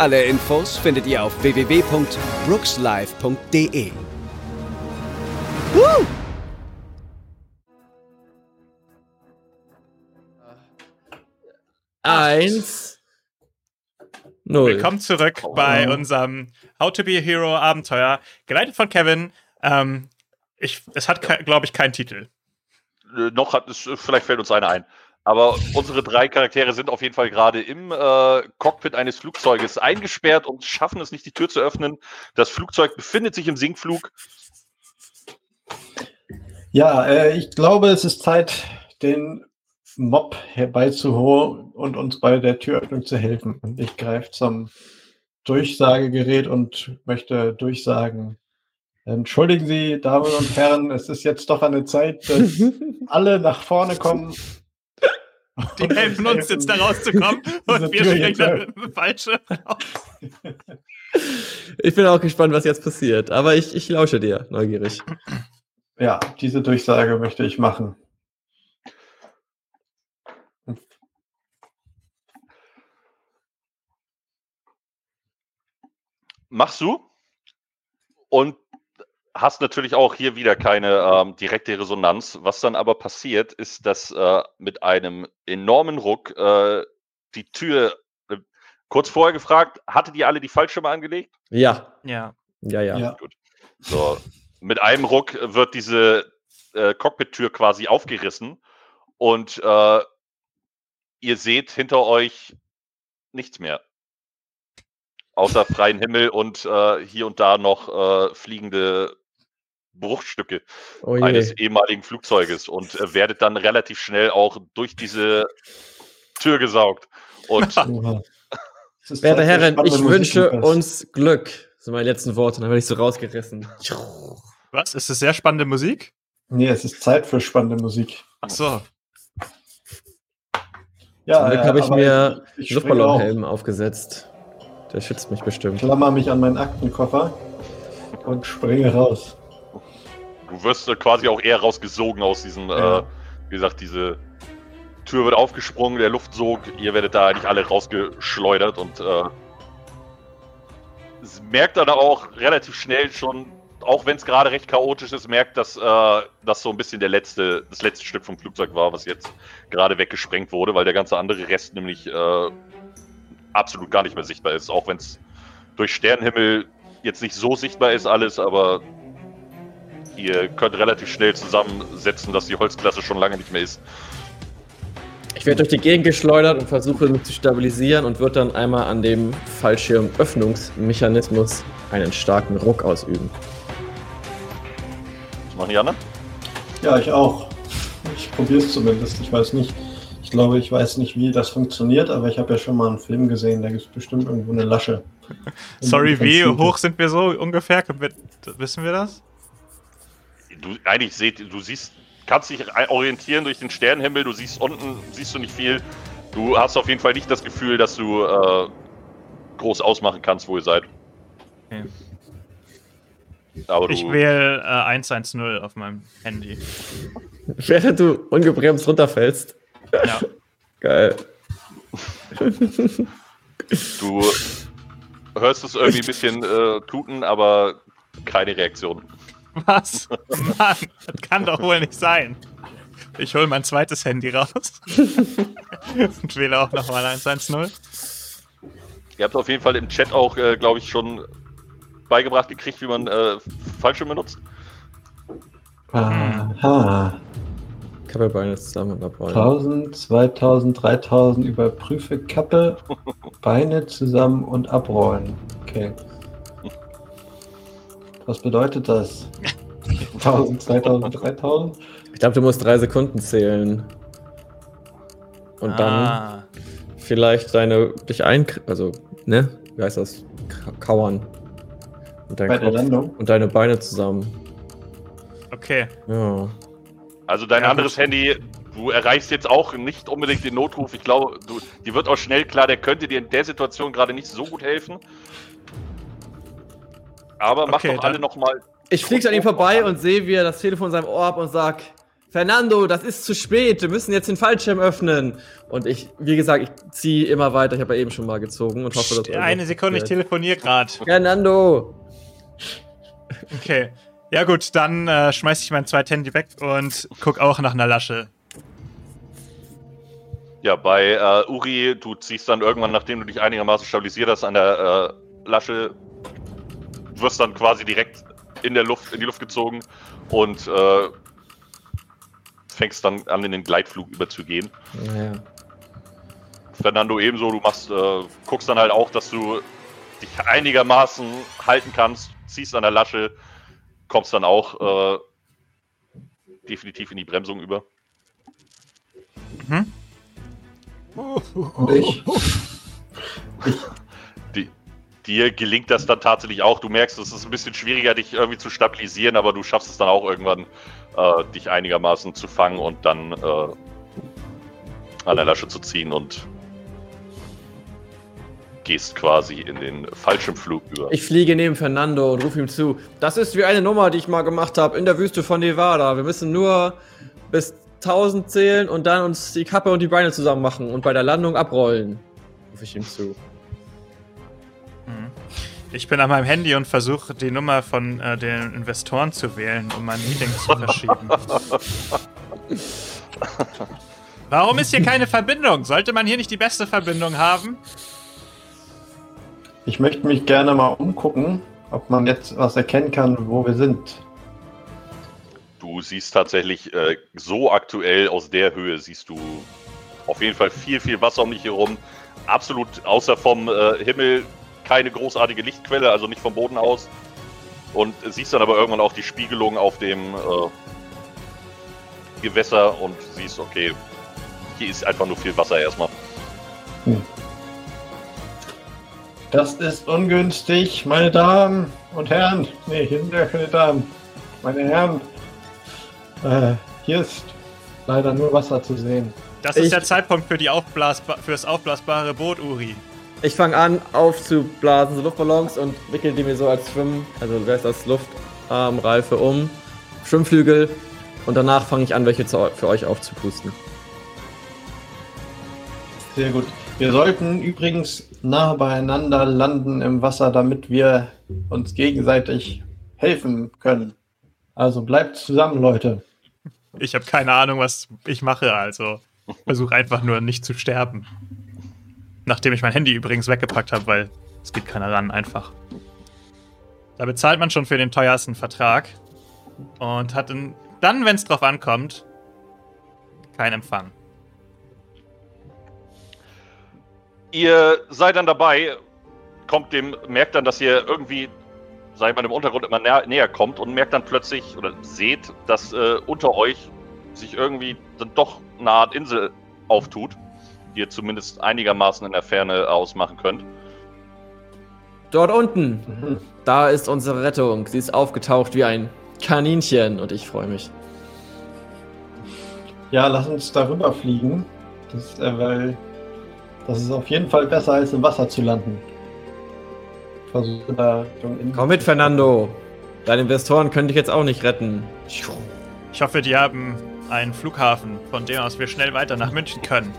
Alle Infos findet ihr auf www.brookslive.de. Woo! Eins. Null. Willkommen zurück bei unserem How to be a Hero Abenteuer, geleitet von Kevin. Ähm, ich, es hat, glaube ich, keinen Titel. Äh, noch hat es, vielleicht fällt uns einer ein. Aber unsere drei Charaktere sind auf jeden Fall gerade im äh, Cockpit eines Flugzeuges eingesperrt und schaffen es nicht, die Tür zu öffnen. Das Flugzeug befindet sich im Sinkflug. Ja, äh, ich glaube, es ist Zeit, den Mob herbeizuholen und uns bei der Türöffnung zu helfen. Und ich greife zum Durchsagegerät und möchte durchsagen. Entschuldigen Sie, Damen und Herren, es ist jetzt doch eine Zeit, dass alle nach vorne kommen. Die helfen uns jetzt da rauszukommen und wir dann mit falsche Ich bin auch gespannt, was jetzt passiert, aber ich, ich lausche dir, neugierig. Ja, diese Durchsage möchte ich machen. Machst du? Und hast natürlich auch hier wieder keine ähm, direkte Resonanz. Was dann aber passiert, ist, dass äh, mit einem enormen Ruck äh, die Tür, äh, kurz vorher gefragt, hattet ihr alle die Fallschirme angelegt? Ja. Ja. Ja, ja. ja. Gut. So, mit einem Ruck wird diese äh, Cockpit-Tür quasi aufgerissen und äh, ihr seht hinter euch nichts mehr. Außer freien Himmel und äh, hier und da noch äh, fliegende Bruchstücke oh eines ehemaligen Flugzeuges und äh, werdet dann relativ schnell auch durch diese Tür gesaugt. Und Werte Herren, ich wünsche uns Glück. Das sind meine letzten Worte, dann werde ich so rausgerissen. Was? Ist das sehr spannende Musik? Nee, es ist Zeit für spannende Musik. Ach so. Ja, Zum Glück habe ich mir Luftballonhelm aufgesetzt. Der schützt mich bestimmt. Ich klammer mich an meinen Aktenkoffer und springe raus. Du wirst quasi auch eher rausgesogen aus diesem, ja. äh, wie gesagt, diese Tür wird aufgesprungen, der Luftsog, ihr werdet da eigentlich alle rausgeschleudert und äh, merkt dann auch relativ schnell schon, auch wenn es gerade recht chaotisch ist, merkt, dass äh, das so ein bisschen der letzte, das letzte Stück vom Flugzeug war, was jetzt gerade weggesprengt wurde, weil der ganze andere Rest nämlich äh, absolut gar nicht mehr sichtbar ist, auch wenn es durch Sternenhimmel jetzt nicht so sichtbar ist alles, aber ihr könnt relativ schnell zusammensetzen, dass die Holzklasse schon lange nicht mehr ist. Ich werde durch die Gegend geschleudert und versuche mich zu stabilisieren und wird dann einmal an dem Fallschirmöffnungsmechanismus einen starken Ruck ausüben. Was machen die anderen? Ja, ich auch. Ich probiere es zumindest. Ich weiß nicht. Ich glaube, ich weiß nicht, wie das funktioniert, aber ich habe ja schon mal einen Film gesehen. Da gibt es bestimmt irgendwo eine Lasche. Sorry, wie hoch sind wir so ungefähr? Wissen wir das? Du eigentlich seht, du siehst, kannst dich orientieren durch den Sternenhimmel, du siehst unten, siehst du nicht viel. Du hast auf jeden Fall nicht das Gefühl, dass du äh, groß ausmachen kannst, wo ihr seid. Okay. Aber ich wähle äh, 110 auf meinem Handy. Während du ungebremst runterfällst. Ja. Geil. Du hörst es irgendwie ein bisschen äh, tuten, aber keine Reaktion. Was? Mann, das kann doch wohl nicht sein. Ich hole mein zweites Handy raus und wähle auch nochmal 110. Ihr habt auf jeden Fall im Chat auch, äh, glaube ich, schon beigebracht gekriegt, wie man äh, Fallschirme nutzt. Aha. Kappelbeine zusammen abrollen. 1000, 2000, 3000 überprüfe Kappe, Beine zusammen und abrollen. Okay. Was bedeutet das? 1000, 2000, 3000? Ich glaube, du musst drei Sekunden zählen. Und ah. dann vielleicht deine dich ein, also, ne? wie heißt das, kauern. Und Bei Kopf der Landung? Und deine Beine zusammen. Okay. Ja. Also dein ja, anderes. Handy, du erreichst jetzt auch nicht unbedingt den Notruf. Ich glaube, du, dir wird auch schnell klar, der könnte dir in der Situation gerade nicht so gut helfen. Aber mach okay, doch alle nochmal. Ich fliege an ihm vorbei und sehe, wie er das Telefon in seinem Ohr hat und sag, Fernando, das ist zu spät, wir müssen jetzt den Fallschirm öffnen. Und ich, wie gesagt, ich ziehe immer weiter. Ich habe ja eben schon mal gezogen und hoffe, dass. Eine Sekunde, ich telefoniere gerade. Fernando! Okay. Ja, gut, dann äh, schmeiß ich mein zweites Handy weg und guck auch nach einer Lasche. Ja, bei äh, Uri, du ziehst dann irgendwann, nachdem du dich einigermaßen stabilisiert hast, an der äh, Lasche, wirst dann quasi direkt in der Luft, in die Luft gezogen und äh, fängst dann an, in den Gleitflug überzugehen. Ja. Fernando ebenso, du machst, äh, guckst dann halt auch, dass du dich einigermaßen halten kannst, ziehst an der Lasche, kommst dann auch äh, definitiv in die Bremsung über. Mhm. Und ich? ich? Dir gelingt das dann tatsächlich auch. Du merkst, es ist ein bisschen schwieriger, dich irgendwie zu stabilisieren, aber du schaffst es dann auch irgendwann, äh, dich einigermaßen zu fangen und dann äh, an der Lasche zu ziehen und gehst quasi in den Fallschirmflug über. Ich fliege neben Fernando und rufe ihm zu. Das ist wie eine Nummer, die ich mal gemacht habe in der Wüste von Nevada. Wir müssen nur bis 1000 zählen und dann uns die Kappe und die Beine zusammen machen und bei der Landung abrollen. Rufe ich ihm zu. Ich bin an meinem Handy und versuche die Nummer von äh, den Investoren zu wählen, um mein Meeting zu verschieben. Warum ist hier keine Verbindung? Sollte man hier nicht die beste Verbindung haben? Ich möchte mich gerne mal umgucken, ob man jetzt was erkennen kann, wo wir sind. Du siehst tatsächlich äh, so aktuell aus der Höhe, siehst du auf jeden Fall viel, viel Wasser um dich herum. Absolut außer vom äh, Himmel keine großartige Lichtquelle, also nicht vom Boden aus. Und siehst dann aber irgendwann auch die Spiegelung auf dem äh, Gewässer und siehst, okay, hier ist einfach nur viel Wasser erstmal. Hm. Das ist ungünstig, meine Damen und Herren. Ne, hier sind ja keine Damen. Meine Herren, äh, hier ist leider nur Wasser zu sehen. Das ist ich der Zeitpunkt für, die Aufblasba für das aufblasbare Boot, Uri. Ich fange an aufzublasen, so Luftballons und wickel die mir so als Schwimm, also wer ist das, Luftarmreife um, Schwimmflügel und danach fange ich an, welche für euch aufzupusten. Sehr gut. Wir sollten übrigens nah beieinander landen im Wasser, damit wir uns gegenseitig helfen können. Also bleibt zusammen, Leute. Ich habe keine Ahnung, was ich mache, also versuche einfach nur nicht zu sterben. Nachdem ich mein Handy übrigens weggepackt habe, weil es geht keiner ran, einfach. Da bezahlt man schon für den teuersten Vertrag und hat dann, wenn es drauf ankommt, keinen Empfang. Ihr seid dann dabei, kommt dem, merkt dann, dass ihr irgendwie, sag ich mal, im Untergrund immer näher, näher kommt und merkt dann plötzlich oder seht, dass äh, unter euch sich irgendwie dann doch eine Art Insel auftut ihr zumindest einigermaßen in der Ferne ausmachen könnt. Dort unten, mhm. da ist unsere Rettung. Sie ist aufgetaucht wie ein Kaninchen und ich freue mich. Ja, lass uns darüber fliegen. Das, äh, weil das ist auf jeden Fall besser als im Wasser zu landen. Versuche da Komm mit, Fernando. Deine Investoren können dich jetzt auch nicht retten. Ich hoffe, die haben einen Flughafen, von dem aus wir schnell weiter nach München können.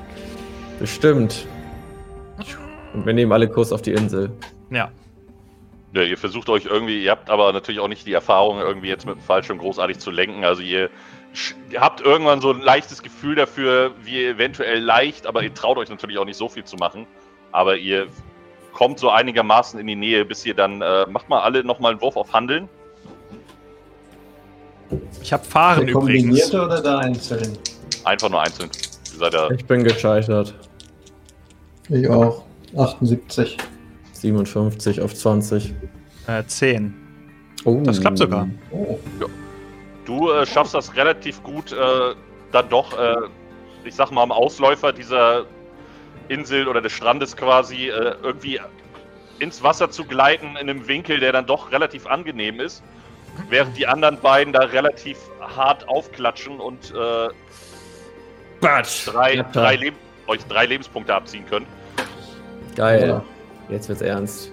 Bestimmt. Und wir nehmen alle Kurs auf die Insel. Ja. Ja, ihr versucht euch irgendwie, ihr habt aber natürlich auch nicht die Erfahrung, irgendwie jetzt mit dem Fallschirm großartig zu lenken. Also ihr, ihr habt irgendwann so ein leichtes Gefühl dafür, wie ihr eventuell leicht, aber ihr traut euch natürlich auch nicht so viel zu machen. Aber ihr kommt so einigermaßen in die Nähe, bis ihr dann, äh, macht mal alle nochmal einen Wurf auf Handeln. Ich habe Fahren der übrigens. Kombinierte oder der einzeln? Einfach nur einzeln. Ich bin gescheitert. Ich auch. 78. 57 auf 20. Äh, 10. Oh. Das klappt sogar. Oh. Ja. Du äh, schaffst das relativ gut, äh, dann doch, äh, ich sag mal, am Ausläufer dieser Insel oder des Strandes quasi äh, irgendwie ins Wasser zu gleiten in einem Winkel, der dann doch relativ angenehm ist, während die anderen beiden da relativ hart aufklatschen und äh, Batsch. drei, drei Leb euch drei Lebenspunkte abziehen können. Geil. Ja. Jetzt wird's ernst.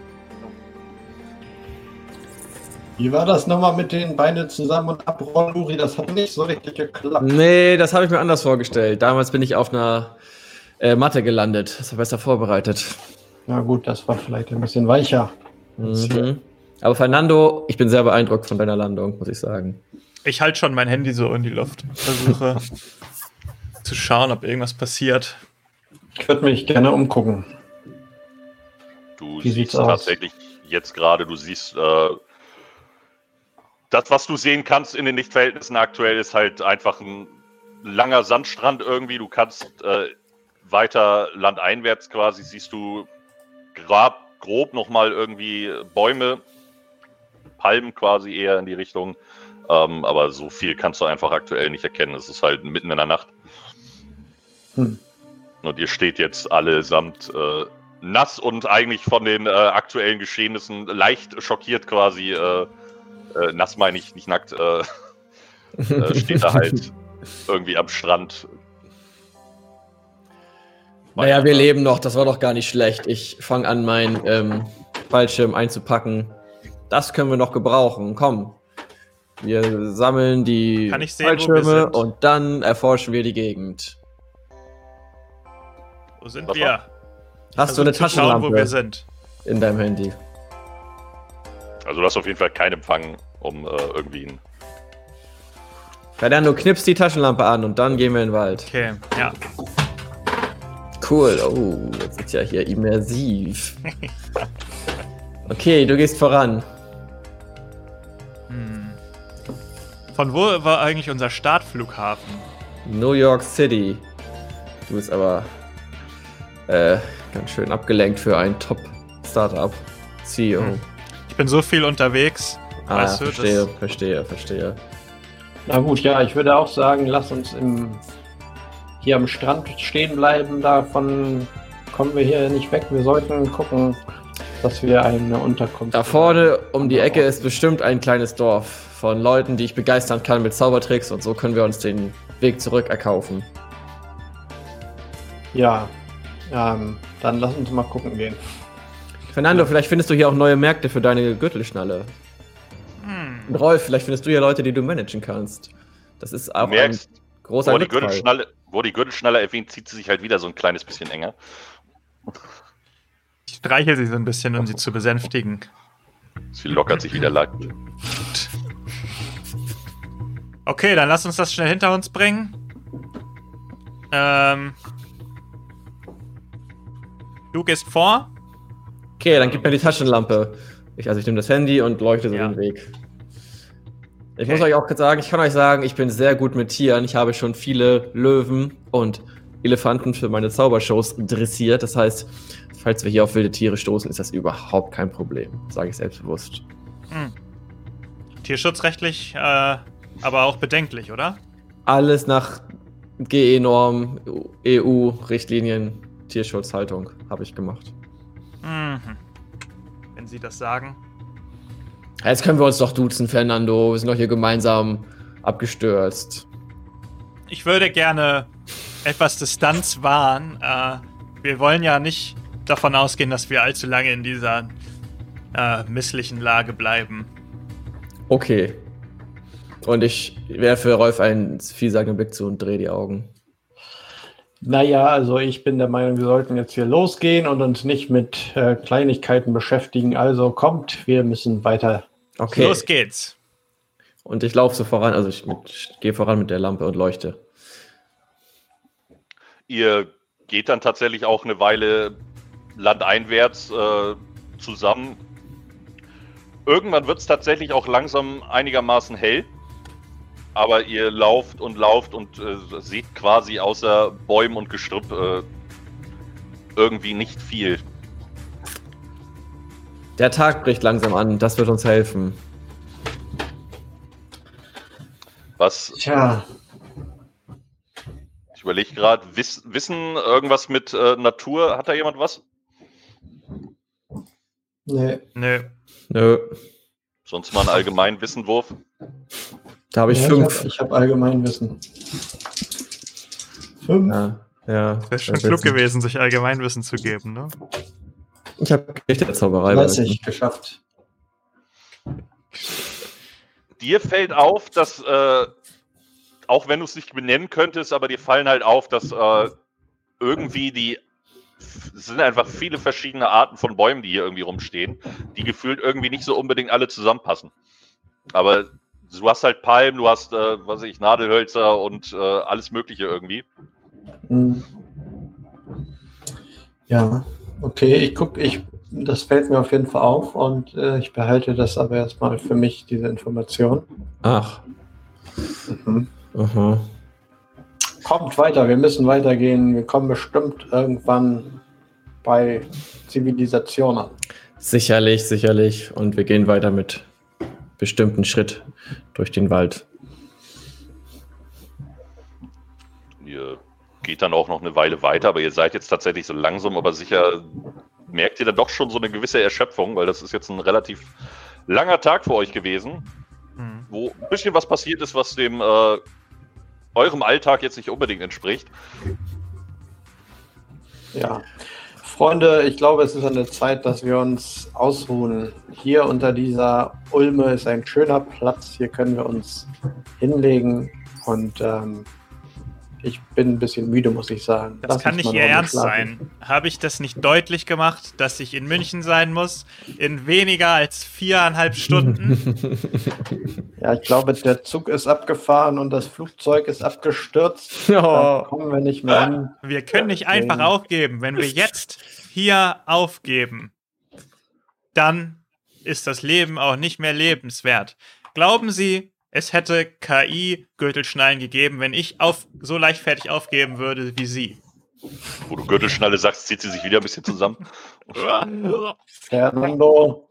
Wie war das nochmal mit den Beinen zusammen und abrollen, Uri? Das hat nicht so richtig geklappt. Nee, das habe ich mir anders vorgestellt. Damals bin ich auf einer äh, Matte gelandet. Das war besser vorbereitet. Na gut, das war vielleicht ein bisschen weicher. Mhm. Aber Fernando, ich bin sehr beeindruckt von deiner Landung, muss ich sagen. Ich halte schon mein Handy so in die Luft. Versuche zu schauen, ob irgendwas passiert. Ich würde mich gerne umgucken. Du Wie siehst aus? tatsächlich jetzt gerade, du siehst, äh, das, was du sehen kannst in den Lichtverhältnissen aktuell, ist halt einfach ein langer Sandstrand irgendwie. Du kannst äh, weiter landeinwärts quasi, siehst du grab, grob nochmal irgendwie Bäume, Palmen quasi eher in die Richtung. Ähm, aber so viel kannst du einfach aktuell nicht erkennen. Es ist halt mitten in der Nacht. Hm. Und ihr steht jetzt allesamt äh, nass und eigentlich von den äh, aktuellen Geschehnissen leicht schockiert quasi. Äh, äh, nass meine ich, nicht nackt. Äh, äh, steht da halt irgendwie am Strand. Naja, wir leben noch, das war doch gar nicht schlecht. Ich fange an, meinen ähm, Fallschirm einzupacken. Das können wir noch gebrauchen. Komm. Wir sammeln die Kann ich sehen, Fallschirme und dann erforschen wir die Gegend. Wo sind Was wir? Hast du eine zu schauen, wo wir Taschenlampe sind. in deinem Handy? Also du hast auf jeden Fall keinen Empfang, um äh, irgendwie ein Fernando, knippst die Taschenlampe an und dann gehen wir in den Wald. Okay, ja. Cool. Oh, jetzt ist ja hier immersiv. Okay, du gehst voran. Hm. Von wo war eigentlich unser Startflughafen? New York City. Du bist aber äh, ganz schön abgelenkt für ein Top-Startup. CEO. Hm. Ich bin so viel unterwegs. Ah, Weißt du, verstehe, das- verstehe, verstehe. Na gut, ja, ich würde auch sagen, lass uns im, hier am Strand stehen bleiben. Davon kommen wir hier nicht weg. Wir sollten gucken, dass wir eine Unterkunft. Da vorne um die Ecke ist bestimmt ein kleines Dorf von Leuten, die ich begeistern kann mit Zaubertricks und so können wir uns den Weg zurück erkaufen. Ja, ähm, dann lass uns mal gucken gehen. Fernando, vielleicht findest du hier auch neue Märkte für deine Gürtelschnalle. Hm. Und Rolf, vielleicht findest du hier Leute, die du managen kannst. Das ist auch Du merkst, ein großer wo die. Gürtelschnalle, wo die Gürtelschnalle erwähnt, zieht sie sich halt wieder so ein kleines bisschen enger. Ich streiche sie so ein bisschen, um sie zu besänftigen. Sie lockert sich wieder leicht. Okay, dann lass uns das schnell hinter uns bringen. Ähm. Du gehst vor. Okay, dann gib mir die Taschenlampe. Ich, also ich nehme das Handy und leuchte so Ja. den Weg. Ich muss euch auch sagen, ich kann euch sagen, ich bin sehr gut mit Tieren. Ich habe schon viele Löwen und Elefanten für meine Zaubershows dressiert. Das heißt, falls wir hier auf wilde Tiere stoßen, ist das überhaupt kein Problem. Sage ich selbstbewusst. Hm. Tierschutzrechtlich, äh, aber auch bedenklich, oder? Alles nach GE-Norm, EU-Richtlinien, Tierschutzhaltung habe ich gemacht. Mhm. Wenn Sie das sagen. Jetzt können wir uns doch duzen, Fernando. Wir sind doch hier gemeinsam abgestürzt. Ich würde gerne etwas Distanz wahren. Äh, wir wollen ja nicht davon ausgehen, dass wir allzu lange in dieser äh, misslichen Lage bleiben. Okay. Und ich werfe Rolf einen vielsagenden Blick zu und drehe die Augen. Naja, also ich bin der Meinung, wir sollten jetzt hier losgehen und uns nicht mit äh, Kleinigkeiten beschäftigen. Also kommt, wir müssen weiter. Okay. Los geht's. Und ich laufe so voran, also ich, ich gehe voran mit der Lampe und leuchte. Ihr geht dann tatsächlich auch eine Weile landeinwärts äh, zusammen. Irgendwann wird es tatsächlich auch langsam einigermaßen hell. Aber ihr lauft und lauft und äh, seht quasi außer Bäumen und Gestrüpp äh, irgendwie nicht viel. Der Tag bricht langsam an, das wird uns helfen. Was, Tja, ich überlege gerade, Wiss, Wissen, irgendwas mit äh, Natur, hat da jemand was? Nee. Nö. Nö. Sonst mal einen allgemeinen Wissenwurf. Da habe ich Ja, fünf. Ich habe hab Allgemeinwissen. Fünf? Ja, ja. Wäre schon klug wissen. gewesen, sich Allgemeinwissen zu geben, ne? Ich habe Geschichte der Zauberei. 30 geschafft. Dir fällt auf, dass, äh, auch wenn du es nicht benennen könntest, aber dir fallen halt auf, dass äh, irgendwie die. Es sind einfach viele verschiedene Arten von Bäumen, die hier irgendwie rumstehen, die gefühlt irgendwie nicht so unbedingt alle zusammenpassen. Aber du hast halt Palmen, du hast, äh, was weiß ich, Nadelhölzer und äh, alles Mögliche irgendwie. Hm. Ja, okay, ich gucke, ich, das fällt mir auf jeden Fall auf und äh, ich behalte das aber erstmal für mich, diese Information. Ach. Mhm. Aha. Kommt weiter, wir müssen weitergehen. Wir kommen bestimmt irgendwann bei Zivilisation an. Sicherlich, sicherlich. Und wir gehen weiter mit bestimmten Schritt durch den Wald. Ihr geht dann auch noch eine Weile weiter, aber ihr seid jetzt tatsächlich so langsam, aber sicher merkt ihr dann doch schon so eine gewisse Erschöpfung, weil das ist jetzt ein relativ langer Tag für euch gewesen, Hm. wo ein bisschen was passiert ist, was dem äh, eurem Alltag jetzt nicht unbedingt entspricht. Ja. Freunde, ich glaube, es ist an der Zeit, dass wir uns ausruhen. Hier unter dieser Ulme ist ein schöner Platz. Hier können wir uns hinlegen. Und ähm, ich bin ein bisschen müde, muss ich sagen. Das Lass kann nicht Ihr Ernst sein. Habe ich das nicht deutlich gemacht, dass ich in München sein muss? In weniger als viereinhalb Stunden? Ja, ich glaube, der Zug ist abgefahren und das Flugzeug ist abgestürzt. Oh. kommen wir nicht mehr hin. Wir können nicht einfach aufgeben. Wenn wir jetzt hier aufgeben, dann ist das Leben auch nicht mehr lebenswert. Glauben Sie, es hätte KI-Gürtelschnallen gegeben, wenn ich auf, so leichtfertig aufgeben würde wie Sie? Wo du Gürtelschnalle sagst, zieht sie sich wieder ein bisschen zusammen. Fernando,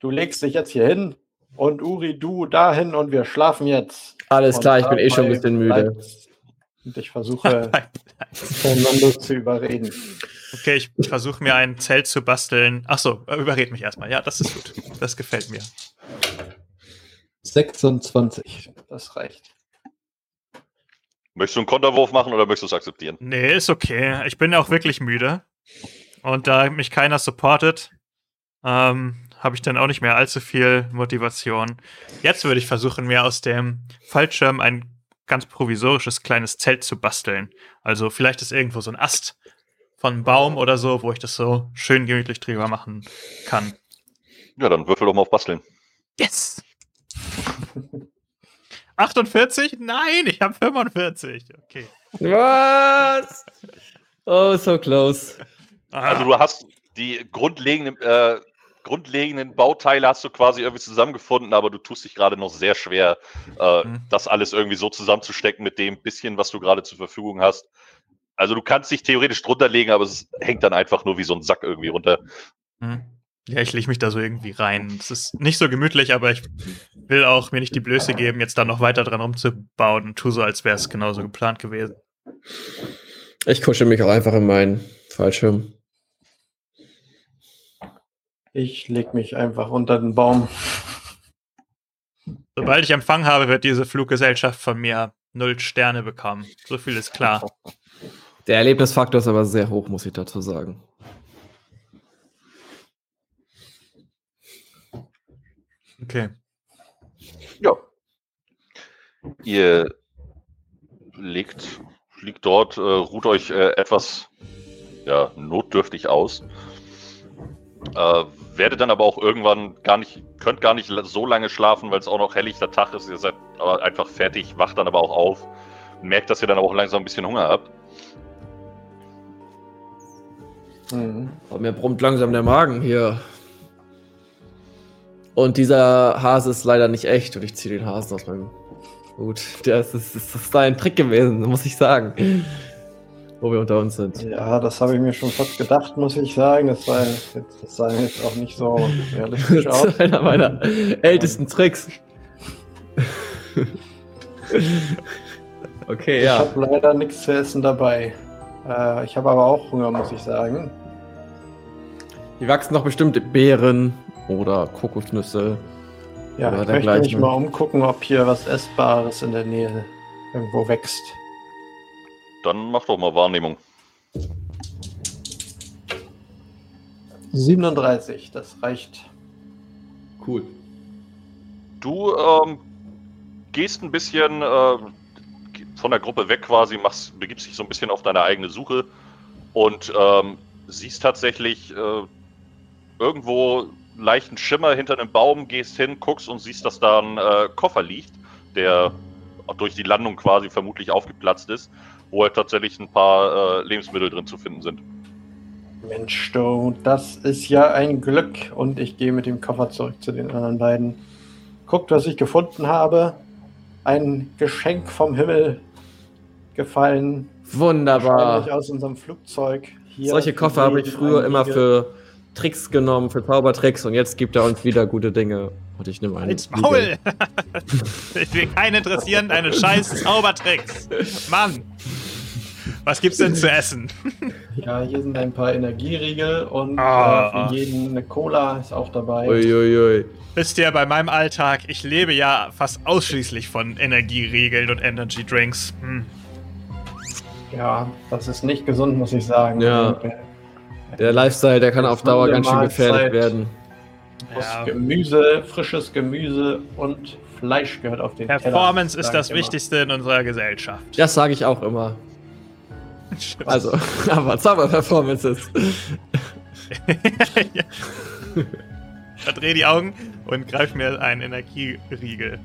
du legst dich jetzt hier hin und Uri, du dahin und wir schlafen jetzt. Alles Und klar, ich bin eh schon ein bisschen müde. Und ich versuche, Fernando zu überreden. Okay, ich versuche mir ein Zelt zu basteln. Achso, überred mich erstmal. Ja, das ist gut. Das gefällt mir. 26. Das reicht. Möchtest du einen Konterwurf machen oder möchtest du es akzeptieren? Nee, ist okay. Ich bin auch wirklich müde. Und da mich keiner supportet, ähm, habe ich dann auch nicht mehr allzu viel Motivation. Jetzt würde ich versuchen, mir aus dem Fallschirm ein ganz provisorisches kleines Zelt zu basteln. Also vielleicht ist irgendwo so ein Ast von einem Baum oder so, wo ich das so schön gemütlich drüber machen kann. Ja, dann würfel doch mal auf Basteln. Yes! 48? Nein, ich habe 45. Okay. Was? Oh, so close. Also du hast die grundlegenden, äh, grundlegenden Bauteile hast du quasi irgendwie zusammengefunden, aber du tust dich gerade noch sehr schwer, äh, Mhm. das alles irgendwie so zusammenzustecken mit dem bisschen, was du gerade zur Verfügung hast. Also du kannst dich theoretisch drunter legen, aber es hängt dann einfach nur wie so ein Sack irgendwie runter. Hm. Ja, ich lege mich da so irgendwie rein. Es ist nicht so gemütlich, aber ich will auch mir nicht die Blöße geben, jetzt da noch weiter dran rumzubauen und tu so, als wäre es genauso geplant gewesen. Ich kuschel mich auch einfach in meinen Fallschirm. Ich leg mich einfach unter den Baum. Sobald ich Empfang habe, wird diese Fluggesellschaft von mir null Sterne bekommen. So viel ist klar. Der Erlebnisfaktor ist aber sehr hoch, muss ich dazu sagen. Okay. Ja. Ihr legt, liegt dort, äh, ruht euch äh, etwas ja, notdürftig aus. Äh, werdet dann aber auch irgendwann gar nicht, könnt gar nicht so lange schlafen, weil es auch noch helllichter Tag ist. Ihr seid aber einfach fertig, wacht dann aber auch auf. Merkt, dass ihr dann aber auch langsam ein bisschen Hunger habt. Mhm. Aber mir brummt langsam der Magen hier. Und dieser Hase ist leider nicht echt und ich ziehe den Hasen aus meinem Hut. Das ist, das ist ein Trick gewesen, muss ich sagen. Wo wir unter uns sind. Ja, das habe ich mir schon fast gedacht, muss ich sagen. Das sah jetzt, das sah jetzt auch nicht so realistisch Das aus. ist einer meiner ältesten Tricks. okay, Ich ja. habe leider nichts zu essen dabei. Äh, ich habe aber auch Hunger, muss ich sagen. Hier wachsen noch bestimmte Beeren oder Kokosnüsse. Ja, Oder ich möchte mich mal umgucken, ob hier was Essbares in der Nähe irgendwo wächst. Dann mach doch mal Wahrnehmung. 37, das reicht. Cool. Du ähm, gehst ein bisschen äh, von der Gruppe weg quasi, machst, begibst dich so ein bisschen auf deine eigene Suche und ähm, siehst tatsächlich äh, irgendwo leichten Schimmer hinter einem Baum, gehst hin, guckst und siehst, dass da ein äh, Koffer liegt, der durch die Landung quasi vermutlich aufgeplatzt ist, wo halt tatsächlich ein paar äh, Lebensmittel drin zu finden sind. Mensch, du, das ist ja ein Glück. Und ich gehe mit dem Koffer zurück zu den anderen beiden. Guckt, was ich gefunden habe. Ein Geschenk vom Himmel gefallen. Wunderbar. Aus unserem Flugzeug. Hier Solche Koffer habe ich früher immer für Tricks genommen, für Zaubertricks und jetzt gibt er uns wieder gute Dinge. Und ich nehme einen. Als Riegel. Maul! ich will keinen interessieren, deine scheiß Zaubertricks. Mann! Was gibt's denn zu essen? Ja, hier sind ein paar Energieriegel und Ah, äh, für jeden eine Cola ist auch dabei. Uiuiui. Wisst ihr, bei meinem Alltag, ich lebe ja fast ausschließlich von Energieriegeln und Energy Drinks. Hm. Ja, das ist nicht gesund, muss ich sagen. Ja. Der Lifestyle, der kann auf Dauer ganz schön gefährlich Mahlzeit. werden. Ja. Gemüse, frisches Gemüse und Fleisch gehört auf den Performance Teller, ist das. Wichtigste in unserer Gesellschaft. Das sage ich auch immer. Also, aber Zauberperformances. ja. Verdreh die Augen und greif mir einen Energieriegel.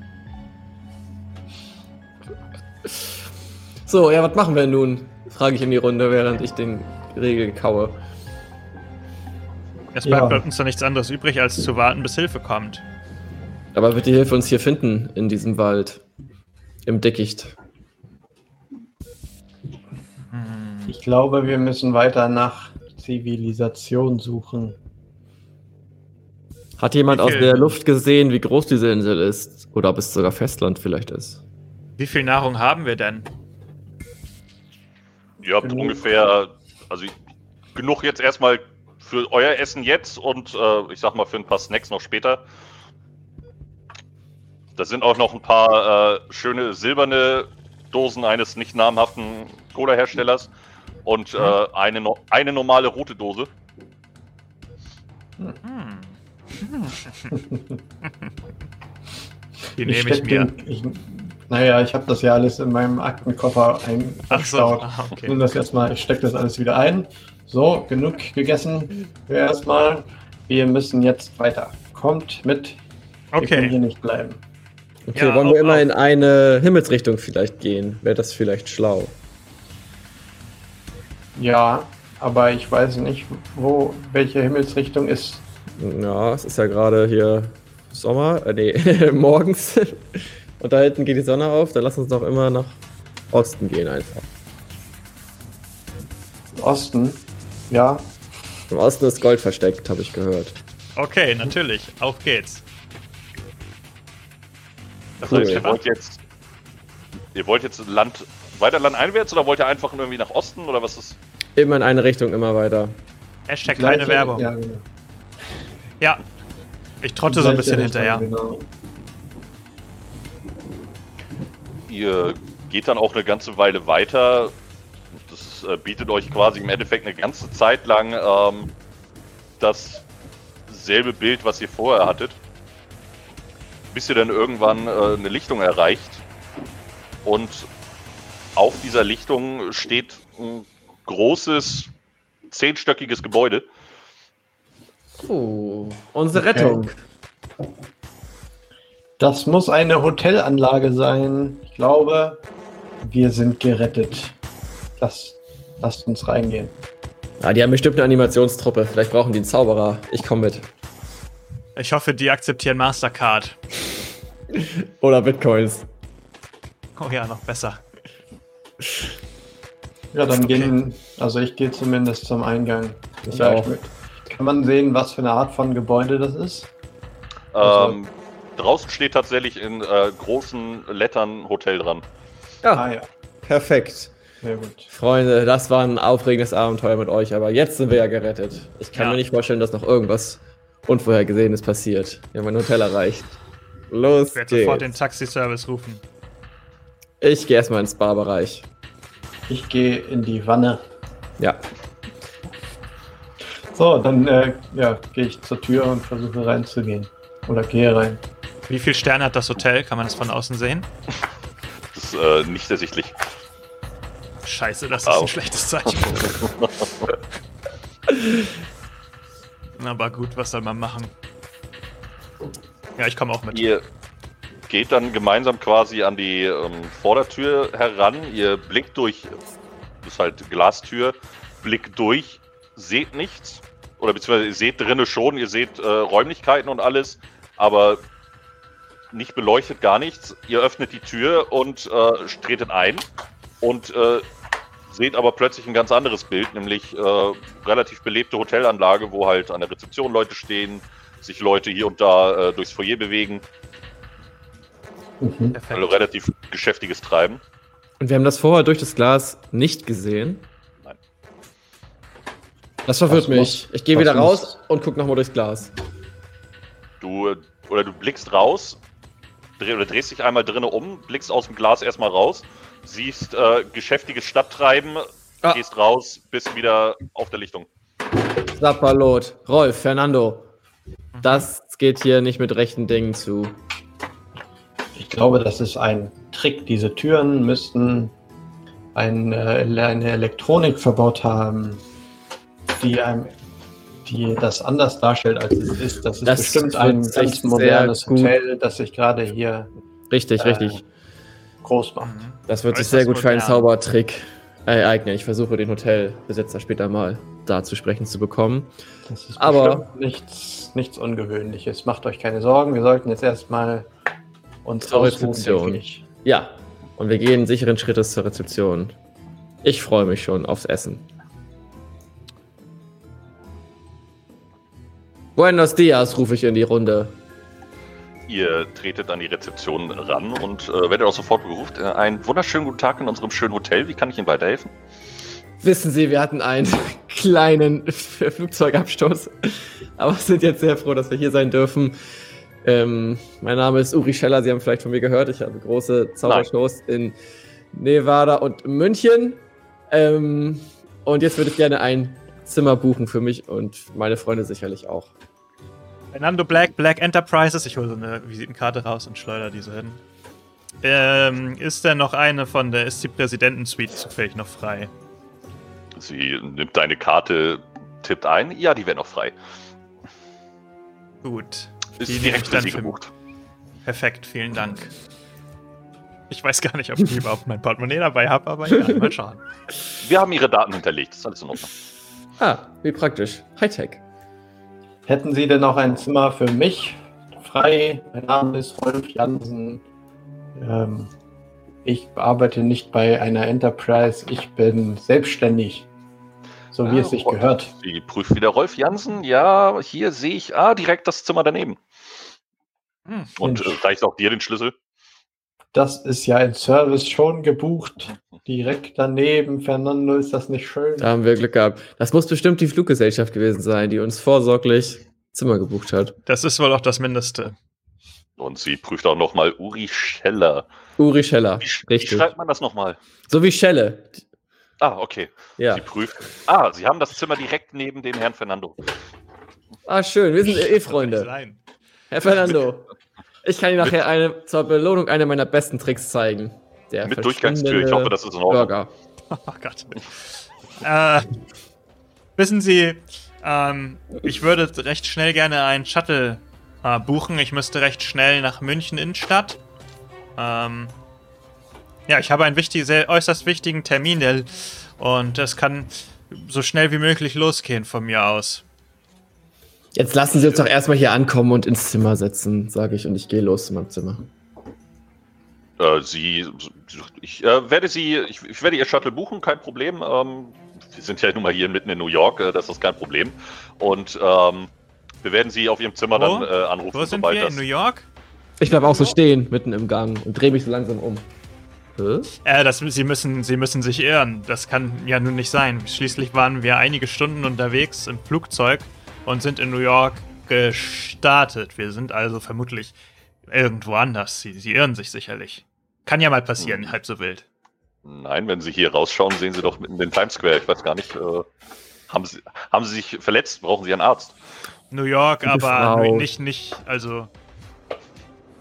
So, ja, was machen wir nun? Frage ich in die Runde, während ich den Riegel kaue. Es bleibt Ja. uns doch nichts anderes übrig, als zu warten, bis Hilfe kommt. Aber wird die Hilfe uns hier finden, in diesem Wald? Im Dickicht. Ich glaube, wir müssen weiter nach Zivilisation suchen. Hat jemand aus der Luft gesehen, wie groß diese Insel ist? Oder ob es sogar Festland vielleicht ist? Wie viel Nahrung haben wir denn? Ihr habt Genug. ungefähr, also genug jetzt erstmal für euer Essen jetzt und äh, ich sag mal für ein paar Snacks noch später. Da sind auch noch ein paar äh, schöne silberne Dosen eines nicht namhaften Cola-Herstellers und äh, eine, no eine normale rote Dose. Hm. Die nehme ich steck mir. Den, ich, naja, ich habe das ja alles in meinem Aktenkoffer Ach so, ah, Ich okay. nehme das erstmal, ich stecke das alles wieder ein. So, genug gegessen für erstmal. Wir müssen jetzt weiter. Kommt mit. Wir können hier Okay. nicht bleiben. Okay, Ja, wollen wir auf- immer auf. in eine Himmelsrichtung vielleicht gehen? Wäre das vielleicht schlau? Ja, aber ich weiß nicht, wo welche Himmelsrichtung ist. Ja, es ist ja gerade hier Sommer, äh, nee, morgens. Und da hinten geht die Sonne auf, dann lass uns doch immer nach Osten gehen einfach. Osten. Ja, Im Osten ist Gold versteckt, habe ich gehört. Okay, natürlich. Auf geht's. Das Cool. heißt, Ihr wollt jetzt, ihr wollt jetzt Land, weiter landeinwärts oder wollt ihr einfach irgendwie nach Osten oder was ist? Immer in eine Richtung, immer weiter. Hashtag keine gleiche- Werbung. Ja, Ja. genau. Ich trotte so ein bisschen hinterher. Genau. Ihr geht dann auch eine ganze Weile weiter. Das äh, bietet euch quasi im Endeffekt eine ganze Zeit lang ähm, dasselbe Bild, was ihr vorher hattet. Bis ihr dann irgendwann äh, eine Lichtung erreicht. Und auf dieser Lichtung steht ein großes, zehnstöckiges Gebäude. Oh, unsere Okay. Rettung. Das muss eine Hotelanlage sein. Ich glaube, wir sind gerettet. Lass, lasst uns reingehen. Ja, die haben bestimmt eine Animationstruppe. Vielleicht brauchen die einen Zauberer. Ich komme mit. Ich hoffe, die akzeptieren Mastercard. Oder Bitcoins. Oh ja, noch besser. Ja, dann Okay. gehen, also ich gehe zumindest zum Eingang. Ich Ja, auch. mit- Kann man sehen, was für eine Art von Gebäude das ist? Also- Ähm, draußen steht tatsächlich in äh, großen Lettern Hotel dran. Ja, Ah ja. perfekt. Sehr gut. Freunde, das war ein aufregendes Abenteuer mit euch, aber jetzt sind wir ja gerettet. Ich kann Ja. mir nicht vorstellen, dass noch irgendwas Unvorhergesehenes passiert. Wir haben ein Hotel erreicht. Los Ich werde sofort den geht's. Taxiservice rufen. Ich gehe erstmal ins Barbereich. Ich gehe in die Wanne. Ja. So, dann äh, ja, gehe ich zur Tür und versuche reinzugehen. Oder gehe rein. Wie viele Sterne hat das Hotel? Kann man das von außen sehen? Das ist äh, nicht ersichtlich. Scheiße, das ist ein schlechtes Zeichen. Aber gut, was soll man machen? Ja, ich komme auch mit. Ihr geht dann gemeinsam quasi an die ähm, Vordertür heran. Ihr blickt durch, das ist halt Glastür, blickt durch, seht nichts. Oder beziehungsweise ihr seht drinnen schon, ihr seht äh, Räumlichkeiten und alles, aber nicht beleuchtet gar nichts. Ihr öffnet die Tür und äh, tretet ein und äh, seht aber plötzlich ein ganz anderes Bild, nämlich äh, relativ belebte Hotelanlage, wo halt an der Rezeption Leute stehen, sich Leute hier und da äh, durchs Foyer bewegen. Mhm. Also relativ geschäftiges Treiben. Und wir haben das vorher durch das Glas nicht gesehen. Nein. Das verwirrt mich. muss- ich gehe wieder muss- raus und guck nochmal durchs Glas. Du äh, oder du blickst raus, dreh, oder drehst dich einmal drinnen um, blickst aus dem Glas erstmal raus, siehst äh, geschäftiges Stadttreiben, Ah. gehst raus, bist wieder auf der Lichtung. Sapperlot, Rolf, Fernando. Das geht hier nicht mit rechten Dingen zu. Ich glaube, das ist ein Trick. Diese Türen müssten ein, äh, eine Elektronik verbaut haben, die einem die das anders darstellt, als es ist. Das ist Das bestimmt ein ganz sehr modernes Hotel, das sich gerade hier Richtig, Äh, richtig. Groß macht. Mhm. Das wird sich sehr gut für einen. Zaubertrick ereignen. Ich versuche den Hotelbesitzer später mal da zu sprechen zu bekommen. Das ist Aber- nichts, nichts Ungewöhnliches. Macht euch keine Sorgen. Wir sollten jetzt erstmal uns Zur Rezeption. Ja, und wir gehen sicheren Schrittes zur Rezeption. Ich freue mich schon aufs Essen. Buenos Dias, rufe ich in die Runde. Ihr tretet an die Rezeption ran und äh, werdet auch sofort berufen. Äh, einen wunderschönen guten Tag in unserem schönen Hotel. Wie kann ich Ihnen weiterhelfen? Wissen Sie, wir hatten einen kleinen Flugzeugabsturz, aber sind jetzt sehr froh, dass wir hier sein dürfen. Ähm, mein Name ist Uri Scheller, Sie haben vielleicht von mir gehört. Ich habe große Zaubershows in Nevada und München. Ähm, und jetzt würde ich gerne ein Zimmer buchen für mich und meine Freunde sicherlich auch. Fernando Black, Black Enterprises. Ich hole so eine Visitenkarte raus und schleudere diese hin. Ähm, ist denn noch eine von der, ist die Präsidentensuite zufällig noch frei? Sie nimmt deine Karte, tippt ein. Ja, die wäre noch frei. Gut. Ist Die direkt dann gebucht. Perfekt, vielen Dank. Ich weiß gar nicht, ob ich überhaupt mein Portemonnaie dabei habe, aber ja, mal schauen. Wir haben Ihre Daten hinterlegt. Ist alles in Ordnung. Ah, wie praktisch. Hightech. Hätten Sie denn auch ein Zimmer für mich frei? Mein Name ist Rolf Jansen. Ähm, ich arbeite nicht bei einer Enterprise. Ich bin selbstständig. So wie Ah, es sich Rolf. gehört. Sie prüft wieder Rolf Jansen. Ja, hier sehe ich, ah, direkt das Zimmer daneben. Hm. Und äh, reicht auch dir den Schlüssel. Das ist ja ein Service schon gebucht. Direkt daneben. Fernando, ist das nicht schön? Da haben wir Glück gehabt. Das muss bestimmt die Fluggesellschaft gewesen sein, die uns vorsorglich Zimmer gebucht hat. Das ist wohl auch das Mindeste. Und sie prüft auch nochmal Uri Scheller. Uri Scheller. Wie, sch wie Richtig. schreibt man das nochmal? So wie Schelle. Ah, okay. Ja. Sie prüft. Ah, Sie haben das Zimmer direkt neben dem Herrn Fernando. Ah, schön. Wir sind eh Freunde. Herr Fernando, ich kann Ihnen nachher eine, zur Belohnung eine meiner besten Tricks zeigen. Der Mit Durchgangstür. Ich hoffe, das ist in Ordnung. Burger. Oh Gott. äh, wissen Sie, ähm, ich würde recht schnell gerne einen Shuttle äh, buchen. Ich müsste recht schnell nach München Innenstadt. Ähm, ja, ich habe einen wichtig, sehr, äußerst wichtigen Termin der, und es kann so schnell wie möglich losgehen von mir aus. Jetzt lassen Sie uns doch erstmal hier ankommen und ins Zimmer setzen, sage ich, und ich gehe los zu meinem Zimmer. Äh, sie, ich äh, werde Sie, ich, ich werde Ihr Shuttle buchen, kein Problem. Ähm, wir sind ja nun mal hier mitten in New York, äh, das ist kein Problem. Und ähm, wir werden Sie auf Ihrem Zimmer Wo? dann äh, anrufen, Wo sind sobald wir? das. In New York? Ich bleib auch so stehen, mitten im Gang, und drehe mich so langsam um. Hä? Äh, das, sie, müssen, sie müssen sich irren. Das kann ja nun nicht sein. Schließlich waren wir einige Stunden unterwegs im Flugzeug und sind in New York gestartet. Wir sind also vermutlich irgendwo anders. Sie, sie irren sich sicherlich. Kann ja mal passieren, Hm. halb so wild. Nein, wenn Sie hier rausschauen, sehen Sie doch mitten den Times Square. Ich weiß gar nicht. Äh, haben, Sie, haben Sie sich verletzt? Brauchen Sie einen Arzt? New York, aber Frau. nicht, nicht, also.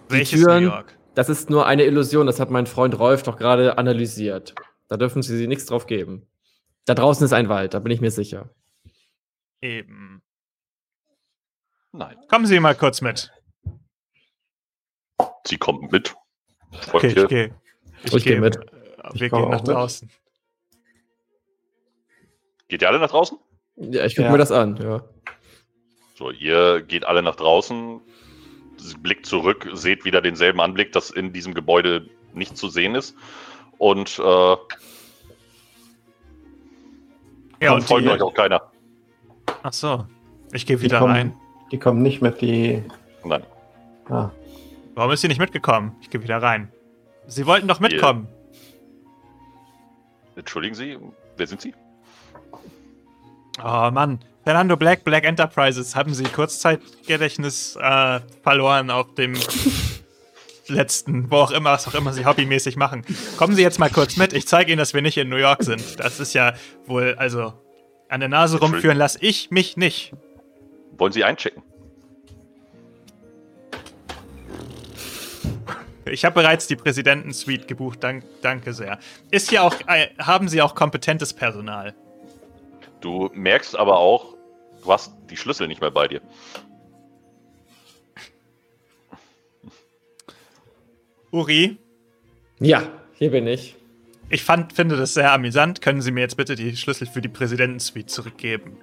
Die Welches Türen- New York? Das ist nur eine Illusion, das hat mein Freund Rolf doch gerade analysiert. Da dürfen Sie sie nichts drauf geben. Da draußen ist ein Wald, da bin ich mir sicher. Eben. Nein. Kommen Sie mal kurz mit. Sie kommen mit. Folgt Okay, ich gehe. Ich geh mit. äh, Ich Wir komme gehen nach auch mit. draußen. Geht ihr alle nach draußen? Ja, ich gucke Ja. mir das an, ja. So, ihr geht alle nach draußen, blickt zurück, seht wieder denselben Anblick, dass in diesem Gebäude nicht zu sehen ist. Und äh, Ja, dann und folgt die, euch auch keiner. Ach so. Ich gehe wieder kommen, rein. Die kommen nicht mit, die. Nein. Ah, Warum ist sie nicht mitgekommen? Ich gehe wieder rein. Sie wollten doch mitkommen. Entschuldigen Sie, wer sind Sie? Oh Mann. Fernando Black, Black Enterprises, haben Sie Kurzzeitgedächtnis äh, verloren auf dem letzten, wo auch immer, was auch immer Sie hobbymäßig machen. Kommen Sie jetzt mal kurz mit. Ich zeige Ihnen, dass wir nicht in New York sind. Das ist ja wohl, also, an der Nase rumführen lasse ich mich nicht. Wollen Sie einchecken? Ich habe bereits die Präsidentensuite gebucht. Dank, danke sehr. Ist hier auch, äh, haben Sie auch kompetentes Personal? Du merkst aber auch, du hast die Schlüssel nicht mehr bei dir. Uri, Ja, hier bin ich. ich fand, finde das sehr amüsant. Können Sie mir jetzt bitte die Schlüssel für die Präsidentensuite zurückgeben?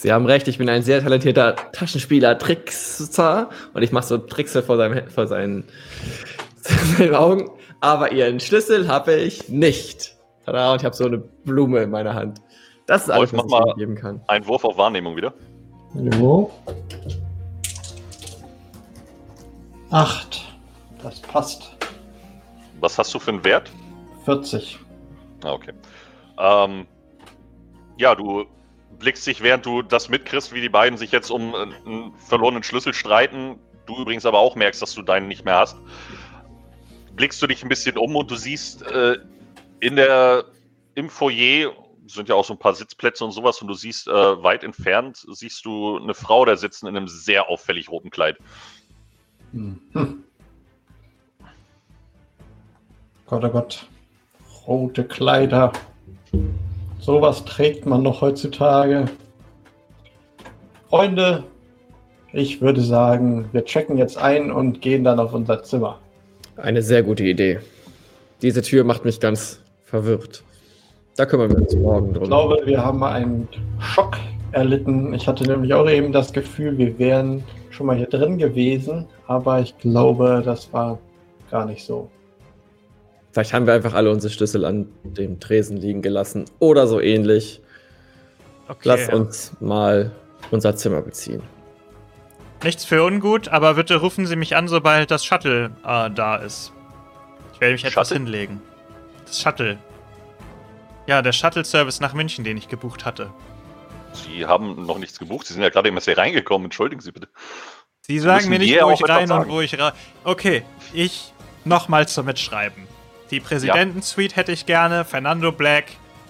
Sie haben recht, ich bin ein sehr talentierter Taschenspieler, Trickser und ich mache so Trickse vor, seinem, vor seinen, seinen Augen. Aber ihren Schlüssel habe ich nicht. Tada, und ich habe so eine Blume in meiner Hand. Das ist alles, was mach ich mal- Ihnen geben kann. Ein Wurf auf Wahrnehmung wieder. Jo. Acht. Das passt. Was hast du für einen Wert? 40. Ah, okay. Ähm, ja, du blickst dich, während du das mitkriegst, wie die beiden sich jetzt um äh, einen verlorenen Schlüssel streiten. Du übrigens aber auch merkst, dass du deinen nicht mehr hast. Blickst du dich ein bisschen um und du siehst äh, in der im Foyer sind ja auch so ein paar Sitzplätze und sowas und du siehst äh, weit entfernt siehst du eine Frau da sitzen in einem sehr auffällig roten Kleid. Hm. Hm. Gott, oh Gott. Rote Kleider. Sowas trägt man noch heutzutage. Freunde, ich würde sagen, wir checken jetzt ein und gehen dann auf unser Zimmer. Eine sehr gute Idee. Diese Tür macht mich ganz verwirrt. Da kümmern wir uns morgen Ich drum. glaube, wir haben einen Schock erlitten. Ich hatte nämlich auch eben das Gefühl, wir wären schon mal hier drin gewesen, aber ich glaube, das war gar nicht so. Vielleicht haben wir einfach alle unsere Schlüssel an dem Tresen liegen gelassen oder so ähnlich. Okay. Lass uns mal unser Zimmer beziehen. Nichts für ungut, aber bitte rufen Sie mich an, sobald das Shuttle äh, da ist. Ich werde mich etwas Shuttle? hinlegen. Das Shuttle. Ja, der Shuttle-Service nach München, den ich gebucht hatte. Sie haben noch nichts gebucht, Sie sind ja gerade erst hier reingekommen, entschuldigen Sie bitte. Sie sagen mir nicht, wo ich rein und wo ich raus. Okay, ich nochmal zum Mitschreiben. Die Präsidentensuite hätte ich gerne. Fernando Black,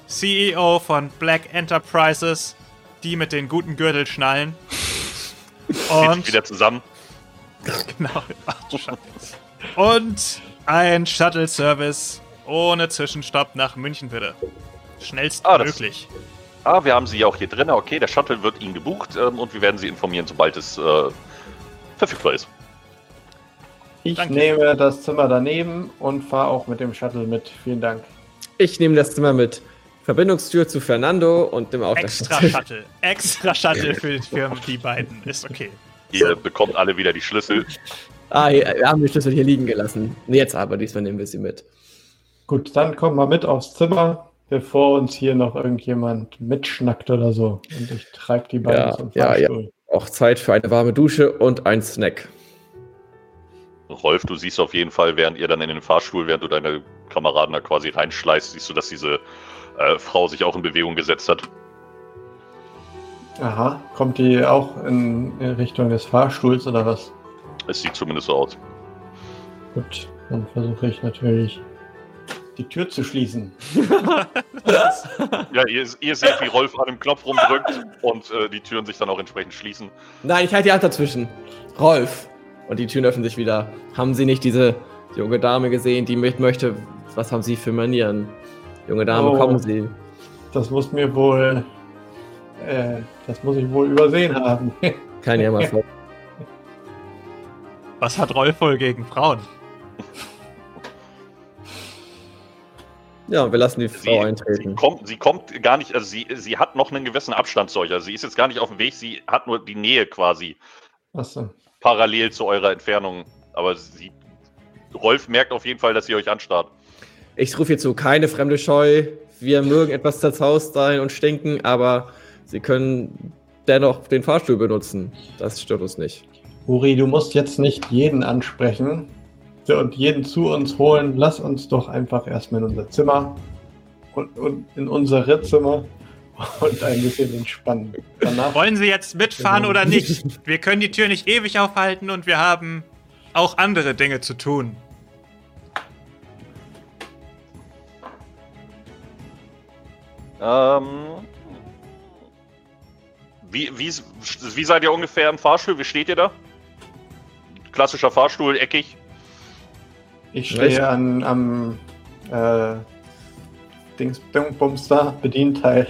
CEO von Black Enterprises, die mit den guten Gürtelschnallen. Und wieder zusammen. Genau. Und ein Shuttle-Service ohne Zwischenstopp nach München, bitte. Ah, Schnellstmöglich. Ah, wir haben Sie ja auch hier drin. Okay, der Shuttle wird Ihnen gebucht ähm, und wir werden Sie informieren, sobald es äh, verfügbar ist. Ich Danke. nehme das Zimmer daneben und fahre auch mit dem Shuttle mit. Vielen Dank. Ich nehme das Zimmer mit. Verbindungstür zu Fernando und dem Extra Auftrag. Shuttle. Extra Shuttle für, für die beiden. Ist okay. Ihr bekommt alle wieder die Schlüssel. ah, hier, wir haben die Schlüssel hier liegen gelassen. Jetzt aber, diesmal nehmen wir sie mit. Gut, dann kommen wir mit aufs Zimmer, bevor uns hier noch irgendjemand mitschnackt oder so. Und ich treibe die beiden Ja, zum ja, ja. Fahrstuhl. Auch Zeit für eine warme Dusche und ein Snack. Rolf, du siehst auf jeden Fall, während ihr dann in den Fahrstuhl, während du deine Kameraden da quasi reinschleißt, siehst du, dass diese äh, Frau sich auch in Bewegung gesetzt hat. Aha, kommt die auch in, Richtung des Fahrstuhls oder was? Es sieht zumindest so aus. Gut, dann versuche ich natürlich die Tür zu schließen. Ja, ihr, ihr seht, wie Rolf an dem Knopf rumdrückt und äh, die Türen sich dann auch entsprechend schließen. Nein, ich halte die Hand dazwischen. Rolf. Und die Türen öffnen sich wieder. Haben Sie nicht diese junge Dame gesehen, die mit möchte? Was haben Sie für Manieren? Junge Dame, Oh. kommen Sie. Das muss mir wohl. Äh, das muss ich wohl übersehen haben. Kann ja mal vor. Was hat Rolf wohl gegen Frauen? Ja, wir lassen die Sie, Frau sie, eintreten. kommt, sie kommt gar nicht, also sie, sie hat noch einen gewissen Abstand zu euch. Also sie ist jetzt gar nicht auf dem Weg, sie hat nur die Nähe quasi Achso. Parallel zu eurer Entfernung. Aber sie, Rolf merkt auf jeden Fall, dass sie euch anstarrt. Ich rufe hierzu keine fremde Scheu. Wir mögen etwas zerzaust sein und stinken, aber Sie können dennoch den Fahrstuhl benutzen. Das stört uns nicht. Uri, du musst jetzt nicht jeden ansprechen und jeden zu uns holen. Lass uns doch einfach erstmal in unser Zimmer und, und in unsere Zimmer und ein bisschen entspannen. Danach Wollen Sie jetzt mitfahren Genau. oder nicht? Wir können die Tür nicht ewig aufhalten und wir haben auch andere Dinge zu tun. Ähm, wie, wie, wie seid ihr ungefähr im Fahrstuhl? Wie steht ihr da? Klassischer Fahrstuhl, eckig. Ich stehe an, am äh, Dings Bums da, Bedienteil.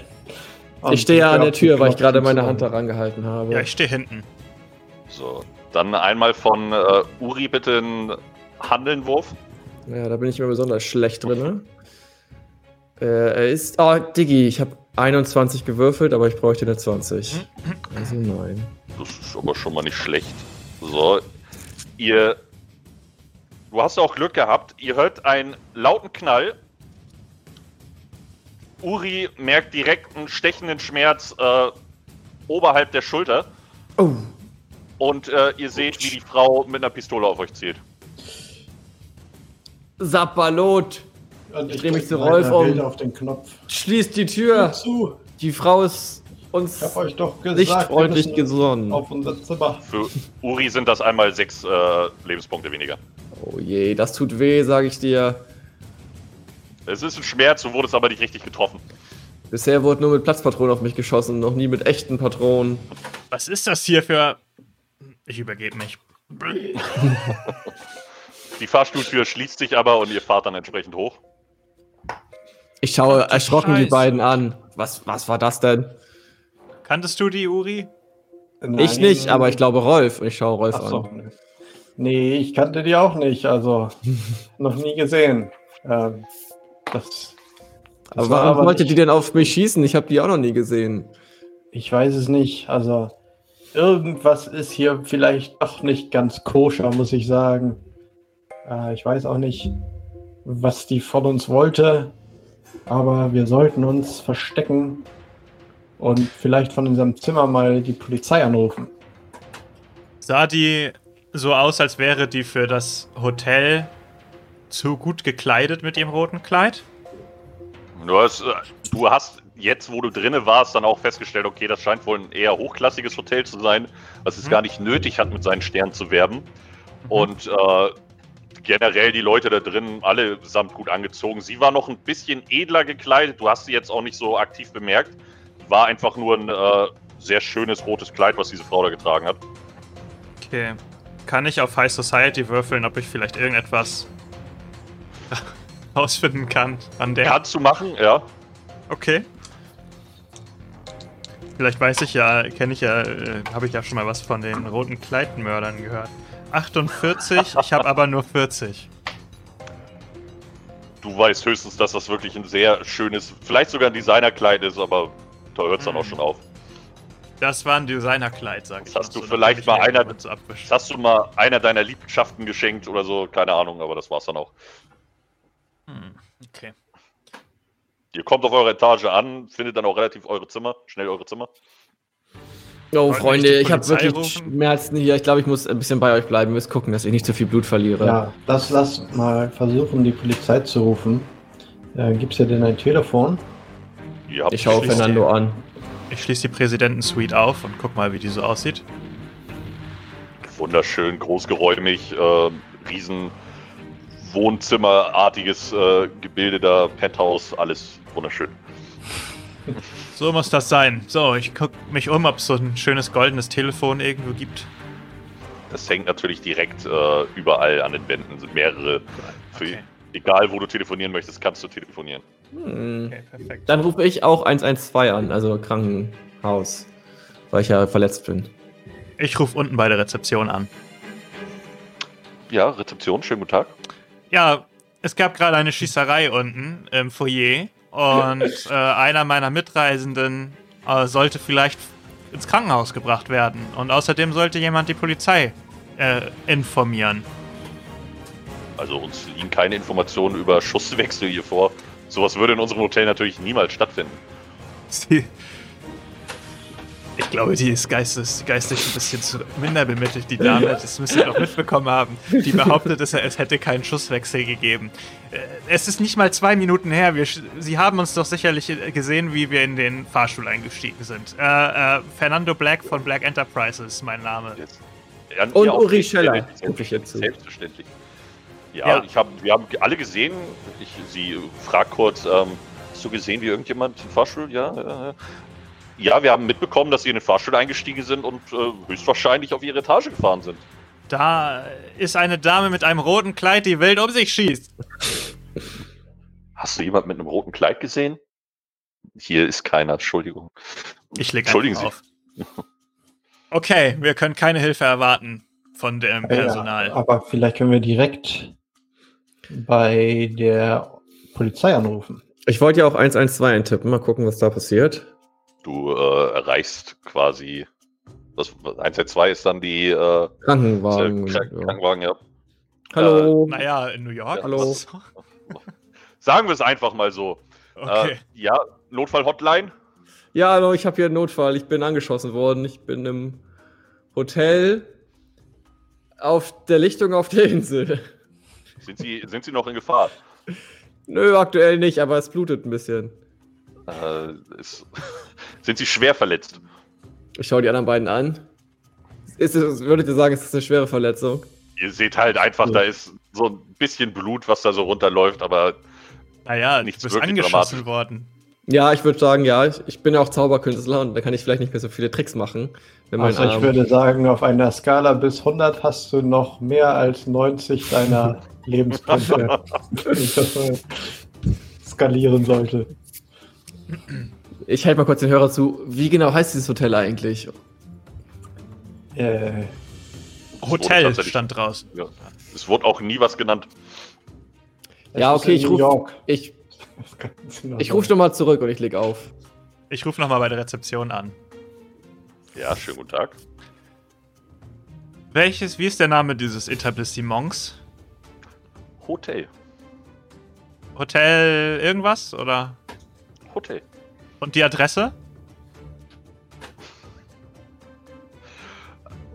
Und Ich stehe ja an der Tür, weil ich gerade meine Hand daran gehalten habe. Ja, ich stehe hinten. So, dann einmal von äh, Uri bitte einen Handelnwurf. Ja, da bin ich immer besonders schlecht drin. Ne? Äh, er ist. Oh, Diggi, ich habe 21 gewürfelt, aber ich bräuchte eine 20. Also nein. Das ist aber schon mal nicht schlecht. So, ihr. Du hast auch Glück gehabt. Ihr hört einen lauten Knall. Uri merkt direkt einen stechenden Schmerz äh, oberhalb der Schulter. Oh, Und äh, ihr seht, wie die Frau mit einer Pistole auf euch zielt. Sappalot! Ich dreh mich zu Rolf um. auf den Knopf. Schließt die Tür! Zu. Die Frau ist uns Ich euch doch gesagt, nicht freundlich gesonnen. auf unser Zimmer. Für Uri sind das einmal sechs äh, Lebenspunkte weniger. Oh je, das tut weh, sage ich dir. Es ist ein Schmerz, du wurdest aber nicht richtig getroffen. Bisher wurde nur mit Platzpatronen auf mich geschossen, noch nie mit echten Patronen. Was ist das hier für. Ich übergebe mich. Die Fahrstuhltür schließt sich aber und ihr fahrt dann entsprechend hoch. Ich schaue erschrocken die Scheiße. beiden an. Was, was war das denn? Kanntest du die, Uri? Ich nicht, aber ich glaube Rolf. Ich schaue Rolf Achso. an. Nee, ich kannte die auch nicht, also noch nie gesehen. Ähm, das, das Aber war warum wollte nicht- die denn auf mich schießen? Ich habe die auch noch nie gesehen. Ich weiß es nicht. Also irgendwas ist hier vielleicht doch nicht ganz koscher, muss ich sagen. Äh, ich weiß auch nicht, was die von uns wollte, aber wir sollten uns verstecken und vielleicht von unserem Zimmer mal die Polizei anrufen. Sah die so aus, als wäre die für das Hotel zu gut gekleidet mit ihrem roten Kleid? Du hast, äh, du hast jetzt, wo du drinne warst, dann auch festgestellt, okay, das scheint wohl ein eher hochklassiges Hotel zu sein, was es Mhm. gar nicht nötig hat, mit seinen Sternen zu werben. Und äh, generell die Leute da drin allesamt gut angezogen. Sie war noch ein bisschen edler gekleidet. Du hast sie jetzt auch nicht so aktiv bemerkt. War einfach nur ein äh, sehr schönes rotes Kleid, was diese Frau da getragen hat. Okay. Kann ich auf High Society würfeln, ob ich vielleicht irgendetwas rausfinden kann an der? Kannst du machen, ja. Okay. Vielleicht weiß ich ja, kenne ich ja, äh, habe ich ja schon mal was von den roten Kleidmördern gehört. 48, ich habe aber nur 40. Du weißt höchstens, dass das wirklich ein sehr schönes, vielleicht sogar ein Designerkleid ist, aber da hört es dann auch schon auf. Das war ein Designerkleid, sag ich. Das hast du so, vielleicht mal einer-. Das hast du mal einer deiner Liebschaften geschenkt oder so, keine Ahnung, aber das war's dann auch. Hm, okay. Ihr kommt auf eure Etage an, findet dann auch relativ eure Zimmer, schnell eure Zimmer. Oh, Freunde, ich habe wirklich rufen? Schmerzen hier. Ich glaube, ich muss ein bisschen bei euch bleiben. Wir müssen gucken, dass ich nicht zu viel Blut verliere. Ja, lass, lass mal versuchen, die Polizei zu rufen. Äh, gibt's hier denn ein Telefon? Habt Ich schaue Fernando die- an. Ich schließe die Präsidentensuite auf und guck mal, wie die so aussieht. wunderschön, großgeräumig, äh, riesen Wohnzimmerartiges äh, Gebilde da, Penthouse, alles wunderschön. So muss das sein. So, ich guck mich um, ob es so ein schönes goldenes Telefon irgendwo gibt. Das hängt natürlich direkt äh, überall an den Wänden, sind mehrere. Für, Okay. Egal, wo du telefonieren möchtest, kannst du telefonieren. Hm. Okay, perfekt. Dann rufe ich auch 112 an, also Krankenhaus. Weil ich ja verletzt bin. Ich rufe unten bei der Rezeption an. Ja, Rezeption, schönen guten Tag. Ja, es gab gerade eine Schießerei unten im Foyer und äh, einer meiner Mitreisenden äh, sollte vielleicht ins Krankenhaus gebracht werden. Und außerdem sollte jemand die Polizei äh, informieren. Also uns liegen keine Informationen über Schusswechsel hier vor. Sowas würde in unserem Hotel natürlich niemals stattfinden. Sie ich glaube, die ist geistes, geistig ein bisschen zu minder bemittelt, die Dame. Das müsst ihr doch mitbekommen haben. Die behauptet, es, es hätte keinen Schusswechsel gegeben. Äh, Es ist nicht mal zwei Minuten her. Wir, Sie haben uns doch sicherlich äh, gesehen, wie wir in den Fahrstuhl eingestiegen sind. Äh, äh, Fernando Black von Black Enterprises ist mein Name. Und Uri Scheller, selbstverständlich. guck ich jetzt zu. Selbstverständlich. Ja, Ja. Ich hab, wir haben alle gesehen. Ich, sie fragt kurz, ähm, hast du gesehen, wie irgendjemand im Fahrstuhl? Ja, ja, wir haben mitbekommen, dass sie in den Fahrstuhl eingestiegen sind und äh, höchstwahrscheinlich auf ihre Etage gefahren sind. Da ist eine Dame mit einem roten Kleid, die wild um sich schießt. Hast du jemand mit einem roten Kleid gesehen? Hier ist keiner, Entschuldigung. Ich leg Entschuldigen Sie. auf. Okay, wir können keine Hilfe erwarten von dem Personal. Ja, aber vielleicht können wir direkt bei der Polizei anrufen. Ich wollte ja auch 112 eintippen. Mal gucken, was da passiert. Du äh, erreichst quasi. Das 112 ist dann die äh, Krankenwagen. Krank ja. Krankenwagen, ja. Hallo. Naja, in New York. Ja, hallo. Was? Sagen wir es einfach mal so. Okay. Äh, ja, Notfall-Hotline. Ja, hallo, ich habe hier einen Notfall. Ich bin angeschossen worden. Ich bin im Hotel auf der Lichtung auf der Insel. Sind Sie, sind Sie noch in Gefahr? Nö, aktuell nicht, aber es blutet ein bisschen. Äh, ist, sind Sie schwer verletzt? Ich schaue die anderen beiden an. Ist es, würdet ihr sagen, es ist eine schwere Verletzung? Ihr seht halt einfach, Ja. da ist so ein bisschen Blut, was da so runterläuft, aber Naja, du nichts bist wirklich angeschossen dramatisch. worden. Ja, ich würde sagen, ja. Ich, ich bin ja auch Zauberkünstler und da kann ich vielleicht nicht mehr so viele Tricks machen. Also ich Arm- würde sagen, auf einer Skala bis 100 hast du noch mehr als 90 deiner Lebenspunkte. Ich das mal skalieren sollte. Ich halte mal kurz den Hörer zu. Wie genau heißt dieses Hotel eigentlich? Äh, Hotel stand draußen. ja, es wurde auch nie was genannt. es Ja, okay, ich ruf- York. Ich, ich rufe nochmal zurück und ich leg auf. Ich rufe nochmal bei der Rezeption an. Ja, schönen guten Tag. Welches, wie ist der Name dieses Etablissements? Hotel. Hotel irgendwas oder? Hotel. Und die Adresse?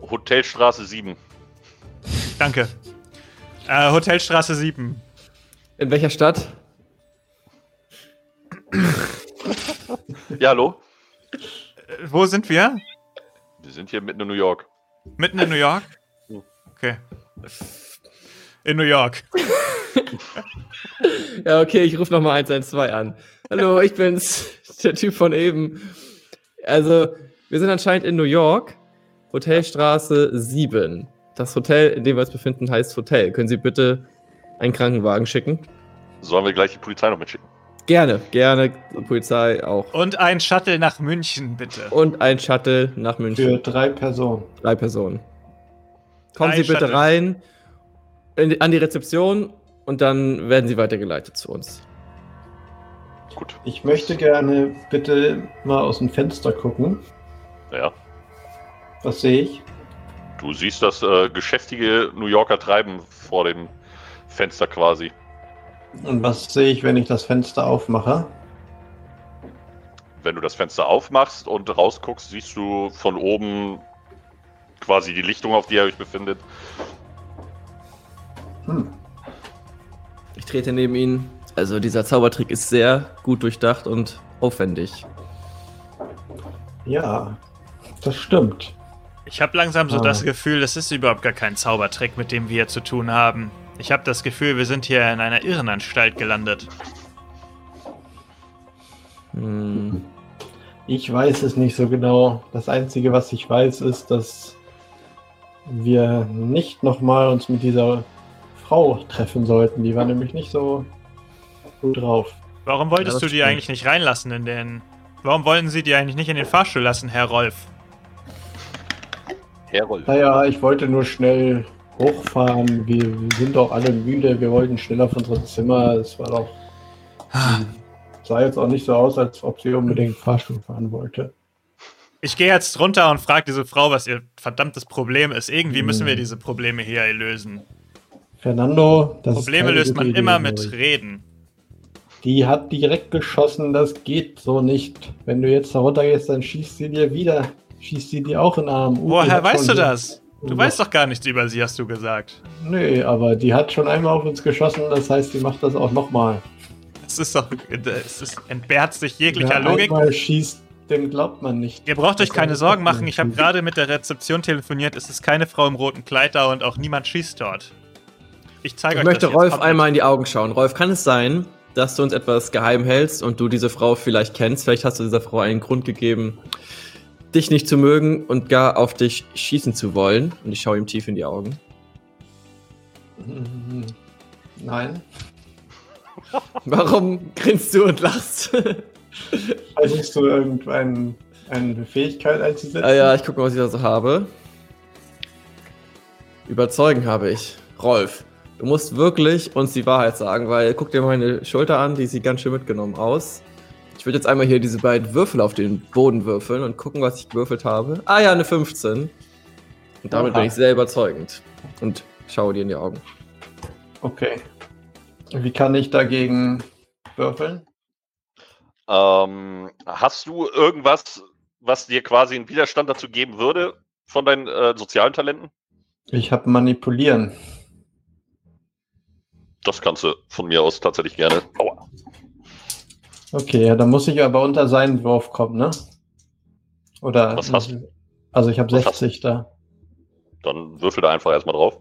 Hotelstraße 7. Danke. Äh, Hotelstraße 7. In welcher Stadt? Ja, hallo? Äh, wo sind wir? Wir sind hier mitten in New York. Mitten in New York? Okay. In New York. Ja, okay, ich rufe nochmal 112 an. Hallo, ich bin's, der Typ von eben. Also, wir sind anscheinend in New York, Hotelstraße 7. Das Hotel, in dem wir uns befinden, heißt Hotel. Können Sie bitte einen Krankenwagen schicken? Sollen wir gleich die Polizei noch mitschicken? Gerne, gerne, Polizei auch. Und ein Shuttle nach München, bitte. Und ein Shuttle nach Für München. drei Personen. Drei Personen. Kommen Drei Sie bitte Shuttle. rein in, an die Rezeption und dann werden Sie weitergeleitet zu uns. Gut. Ich möchte gerne bitte mal aus dem Fenster gucken. Ja. Was sehe ich? Du siehst das äh, geschäftige New Yorker Treiben vor dem Fenster quasi. Und was sehe ich, wenn ich das Fenster aufmache? wenn du das Fenster aufmachst und rausguckst, siehst du von oben quasi die Lichtung, auf die ihr euch befindet. Hm. Ich trete neben ihn. Also dieser Zaubertrick ist sehr gut durchdacht und aufwendig. Ja, das stimmt. Ich habe langsam so Ah. das Gefühl, das ist überhaupt gar kein Zaubertrick, mit dem wir hier zu tun haben. Ich habe das Gefühl, wir sind hier in einer Irrenanstalt gelandet. Hm. Ich weiß es nicht so genau. Das Einzige, was ich weiß, ist, dass wir nicht nochmal uns mit dieser Frau treffen sollten. Die war nämlich nicht so gut drauf. Warum wolltest Ja, du die stimmt. eigentlich nicht reinlassen in den. Warum wollten sie die eigentlich nicht in den Fahrstuhl lassen, Herr Rolf? Herold. Naja, ich wollte nur schnell hochfahren. Wir sind doch alle müde. Wir wollten schnell auf unser Zimmer. Es war doch. Sah jetzt auch nicht so aus, als ob sie unbedingt Fahrstuhl fahren wollte. Ich gehe jetzt runter und frage diese Frau, was ihr verdammtes Problem ist. Irgendwie müssen wir Hm. diese Probleme hier lösen. Fernando, das ist Probleme löst man Idee, immer mit ich. Reden. Die hat direkt geschossen, das geht so nicht. Wenn du jetzt da runtergehst, dann schießt sie dir wieder. Schießt sie dir auch in den Arm. Uri Woher weißt du das? Du weißt doch gar nichts über sie, hast du gesagt. Nee, aber die hat schon einmal auf uns geschossen, das heißt, sie macht das auch nochmal. Es ist doch. Es ist, entbehrt sich jeglicher Wer Logik. einmal schießt, dem glaubt man nicht. Ihr braucht euch keine Sorgen machen. Ich habe gerade mit der Rezeption telefoniert. Es ist keine Frau im roten Kleid da und auch niemand schießt dort. Ich zeige Ich euch möchte das. Rolf einmal in die Augen schauen. Rolf, kann es sein, dass du uns etwas geheim hältst und du diese Frau vielleicht kennst? Vielleicht hast du dieser Frau einen Grund gegeben, dich nicht zu mögen und gar auf dich schießen zu wollen. Und ich schaue ihm tief in die Augen. Mhm. Nein. Warum grinst du und lachst? Versuchst du irgendeine eine Fähigkeit einzusetzen? ah ja, ich gucke mal, was ich da so habe. Überzeugen habe ich. Rolf, du musst wirklich uns die Wahrheit sagen, weil guck dir meine Schulter an, die sieht ganz schön mitgenommen aus. Ich würde jetzt einmal hier diese beiden Würfel auf den Boden würfeln und gucken, was ich gewürfelt habe. Ah ja, eine 15. Und damit Oha. bin ich sehr überzeugend. Und schaue dir in die Augen. Okay. Wie kann ich dagegen würfeln? Ähm, hast du irgendwas, was dir quasi einen Widerstand dazu geben würde von deinen äh, sozialen Talenten? Ich habe manipulieren. Das kannst du von mir aus tatsächlich gerne. Aua. Okay, ja, dann muss ich aber unter seinen Wurf kommen, ne? Oder Was hast du? Also ich habe Was hast 60 da. Dann würfel da einfach erstmal drauf.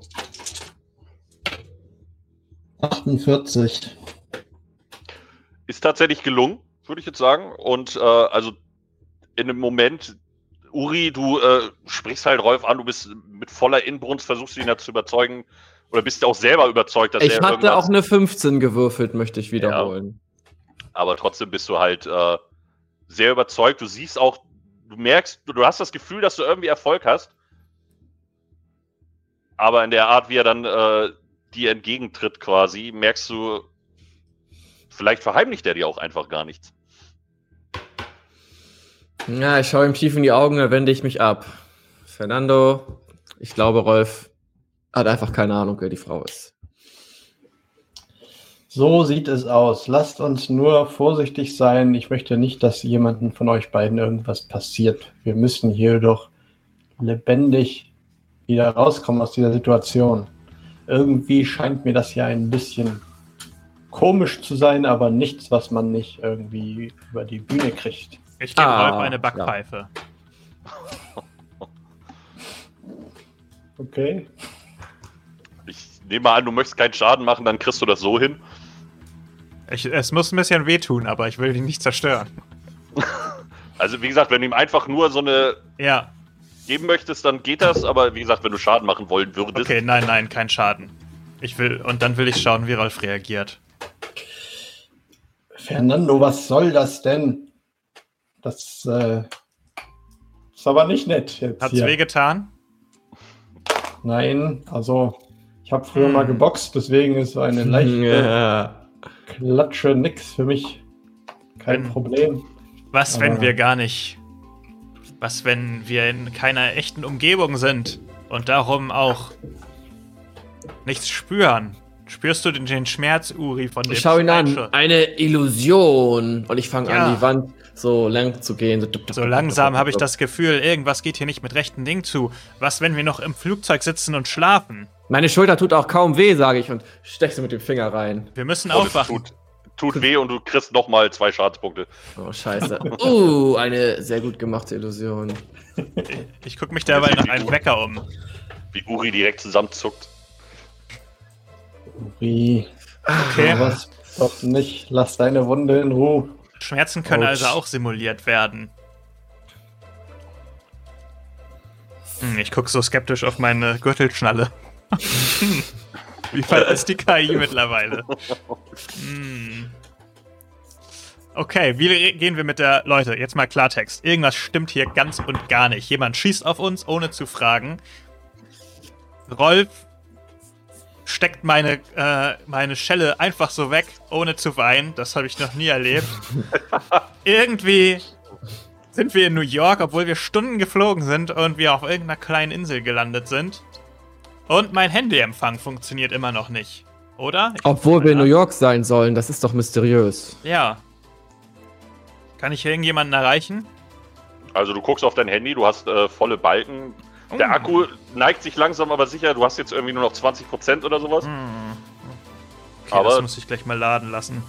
48. Ist tatsächlich gelungen, würde ich jetzt sagen. Und äh, also in dem Moment, Uri, du äh, sprichst halt Rolf an, du bist mit voller Inbrunst, versuchst ihn ja zu überzeugen. Oder bist du auch selber überzeugt, dass Ich er hatte irgendwas... auch eine 15 gewürfelt, möchte ich wiederholen. aber trotzdem bist du halt äh, sehr überzeugt. Du siehst auch, du merkst, du, du hast das Gefühl, dass du irgendwie Erfolg hast. Aber in der Art, wie er dann äh, dir entgegentritt, quasi, merkst du, vielleicht verheimlicht er dir auch einfach gar nichts. Ja, ich schaue ihm tief in die Augen, dann wende ich mich ab. Fernando, ich glaube, Rolf hat einfach keine Ahnung, wer die Frau ist. So sieht es aus. Lasst uns nur vorsichtig sein. Ich möchte nicht, dass jemandem von euch beiden irgendwas passiert. Wir müssen hier doch lebendig wieder rauskommen aus dieser Situation. Irgendwie scheint mir das ja ein bisschen komisch zu sein, aber nichts, was man nicht irgendwie über die Bühne kriegt. Ich gebe Ah, Rolf eine Backpfeife. Okay. Nehme mal an, du möchtest keinen Schaden machen, dann kriegst du das so hin. Ich, es muss ein bisschen wehtun, aber ich will ihn nicht zerstören. Also, wie gesagt, wenn du ihm einfach nur so eine Ja, geben möchtest, dann geht das. Aber wie gesagt, wenn du Schaden machen wollen würdest, okay, nein, nein, kein Schaden. Ich will, und dann will ich schauen, wie Rolf reagiert. Fernando, was soll das denn? Das äh, ist aber nicht nett jetzt Hat's hier. wehgetan? Nein, also habe früher Hm. mal geboxt, deswegen ist so eine leichte Ja. Klatsche nix für mich. Kein Wenn- Problem. Was, wenn Aber- wir gar nicht. Was, wenn wir in keiner echten Umgebung sind und darum auch nichts spüren? Spürst du den, den Schmerz, Uri, von dem Ich schaue ihn an. Eine Illusion. Und ich fange Ja. an, die Wand so lang zu gehen. So, So langsam habe ich das Gefühl, irgendwas geht hier nicht mit rechten Ding zu. Was, wenn wir noch im Flugzeug sitzen und schlafen? Meine Schulter tut auch kaum weh, sage ich und stech sie mit dem Finger rein. Wir müssen Und es aufwachen. tut, tut weh und du kriegst nochmal zwei Schadenspunkte. Oh, scheiße. Uh, eine sehr gut gemachte Illusion. Ich gucke mich derweil nach einem Wecker um. Wie Uri direkt zusammenzuckt. Wie? Okay. Was doch nicht. Lass deine Wunde in Ruhe. Schmerzen können Ouch. also auch simuliert werden. Hm, ich gucke so skeptisch auf meine Gürtelschnalle. Wie weit ist die KI mittlerweile? Hm. Okay, wie gehen wir mit der... Leute, jetzt mal Klartext. Irgendwas stimmt hier ganz und gar nicht. Jemand schießt auf uns, ohne zu fragen. Rolf steckt meine, äh, meine Schelle einfach so weg, ohne zu weinen. Das habe ich noch nie erlebt. Irgendwie sind wir in New York, obwohl wir Stunden geflogen sind und wir auf irgendeiner kleinen Insel gelandet sind. Und mein Handyempfang funktioniert immer noch nicht. Oder? Ich Obwohl wir in New. York sein sollen, das ist doch mysteriös. Ja. Kann ich irgendjemanden erreichen? Also du guckst auf dein Handy, du hast äh, volle Balken. Der Oh. Akku neigt sich langsam, aber sicher. Du hast jetzt irgendwie nur noch 20% oder sowas. Hm. Okay, Aber- das muss ich gleich mal laden lassen.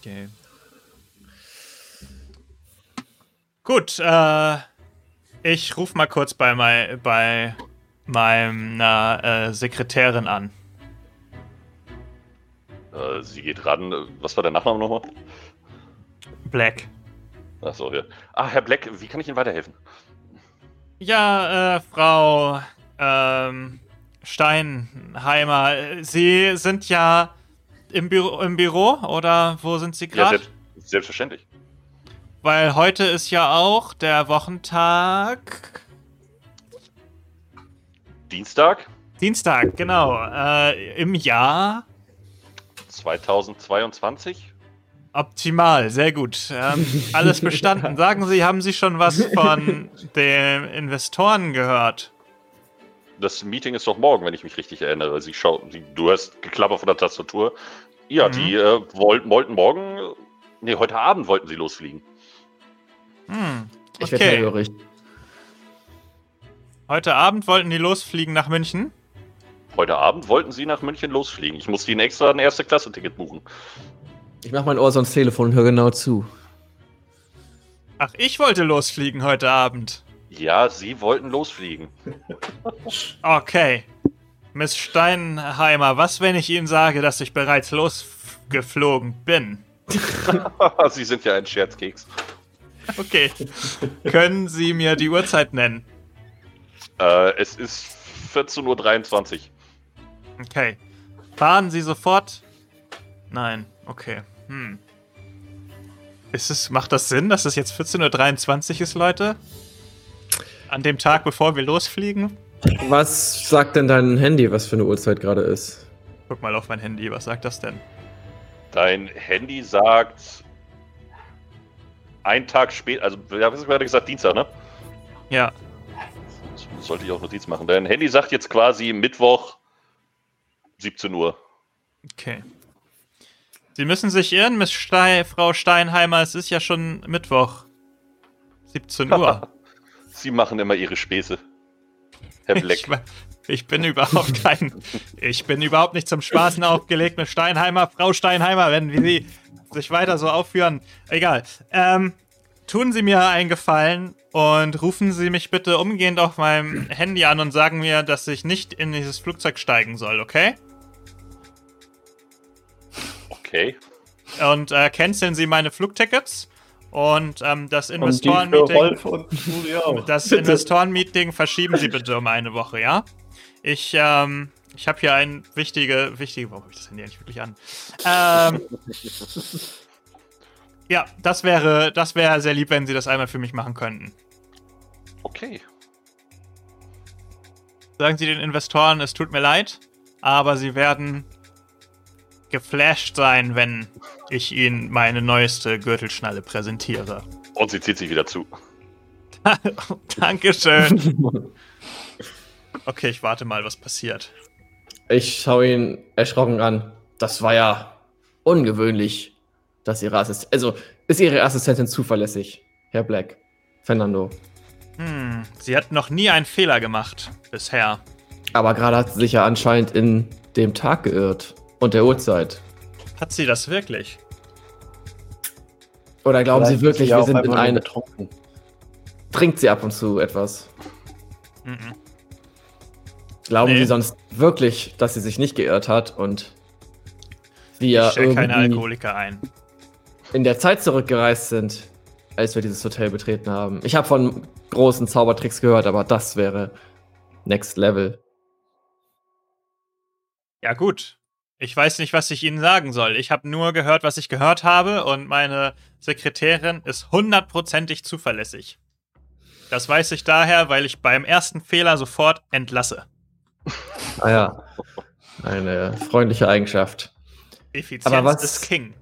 Okay. Gut, äh, ich ruf mal kurz bei, mei bei meiner äh, Sekretärin an. Äh, sie geht ran. Was war der Nachname nochmal? Black. Achso, ja. Ah, Herr Black, wie kann ich Ihnen weiterhelfen? Ja, äh, Frau ähm, Steinheimer, Sie sind ja im Büro, im Büro oder wo sind Sie Ja, gerade? selbst, selbstverständlich. Weil heute ist ja auch der Wochentag. Dienstag Dienstag, genau. Äh, Im Jahr. 2022. Optimal, sehr gut. Ähm, alles bestanden. Sagen Sie, haben Sie schon was von den Investoren gehört? Das Meeting ist doch morgen, wenn ich mich richtig erinnere. Sie schau, sie, du hast geklapper von der Tastatur. Ja, Mhm. die äh, wollten, wollten morgen, äh, nee, heute Abend wollten sie losfliegen. Hm, Ich werde okay. hellhörig. Heute Abend wollten die losfliegen nach München. Heute Abend wollten sie nach München losfliegen. Ich musste ihnen extra ein Erste-Klasse-Ticket buchen. Ich mach mein Ohr so ans Telefon und höre genau zu. Ach, ich wollte losfliegen heute Abend. Ja, sie wollten losfliegen. Okay. Miss Steinheimer, was, wenn ich Ihnen sage, dass ich bereits losgeflogen bin? sie sind ja ein Scherzkeks. Okay. Können Sie mir die Uhrzeit nennen? Äh, es ist 14.23 Uhr. Okay. Fahren Sie sofort? Nein. Okay. Hm. Ist es, macht das Sinn, dass es jetzt 14.23 Uhr ist, Leute? An dem Tag, bevor wir losfliegen? Was sagt denn dein Handy, was für eine Uhrzeit gerade ist? Guck mal auf mein Handy, was sagt das denn? Dein Handy sagt ein Tag später, also hast du gerade gesagt, Dienstag, ne? Ja. Das sollte ich auch Notiz machen. Dein Handy sagt jetzt quasi Mittwoch 17 Uhr. Okay. Sie müssen sich irren, Miss Stei Frau Steinheimer, es ist ja schon Mittwoch. 17 Uhr. Sie machen immer ihre Späße. Herr Black. Ich, ich bin überhaupt kein. Ich bin überhaupt nicht zum Spaßen aufgelegt mit Steinheimer. Frau Steinheimer, wenn Sie sich weiter so aufführen. Egal. Ähm, tun Sie mir einen Gefallen und rufen Sie mich bitte umgehend auf meinem Handy an und sagen mir, dass ich nicht in dieses Flugzeug steigen soll, okay? Okay. Und äh, canceln Sie meine Flugtickets und ähm, das Investorenmeeting. Das Investoren-Meeting verschieben Sie bitte um eine Woche, ja? Ich, ähm, ich habe hier ein wichtige, wichtige, warum habe ich das Handy eigentlich wirklich an? Ähm, ja, das wäre, das wäre sehr lieb, wenn Sie das einmal für mich machen könnten. Okay. Sagen Sie den Investoren, es tut mir leid, aber Sie werden geflasht sein, wenn ich Ihnen meine neueste Gürtelschnalle präsentiere. Und sie zieht sich wieder zu. Dankeschön. Okay, ich warte mal, was passiert. Ich schaue ihn erschrocken an. Das war ja ungewöhnlich. dass ihre Assistentin. Also, ist ihre Assistentin zuverlässig, Herr Black? Fernando. Hm, sie hat noch nie einen Fehler gemacht bisher. Aber gerade hat sie sich ja anscheinend in dem Tag geirrt und der Uhrzeit. Hat sie das wirklich? Oder glauben Vielleicht Sie wirklich, wir sind in einfach nur eine. betrunken. Trinkt sie ab und zu etwas? Mhm. Glauben Nee. Sie sonst wirklich, dass sie sich nicht geirrt hat und wir ich keine Alkoholiker ein. in der Zeit zurückgereist sind, als wir dieses Hotel betreten haben? Ich habe von großen Zaubertricks gehört, aber das wäre Next Level. Ja, gut. Ich weiß nicht, was ich Ihnen sagen soll. Ich habe nur gehört, was ich gehört habe und meine Sekretärin ist hundertprozentig zuverlässig. Das weiß ich daher, weil ich beim ersten Fehler sofort entlasse. Ah ja. Eine freundliche Eigenschaft. Effizienz Aber was- ist King.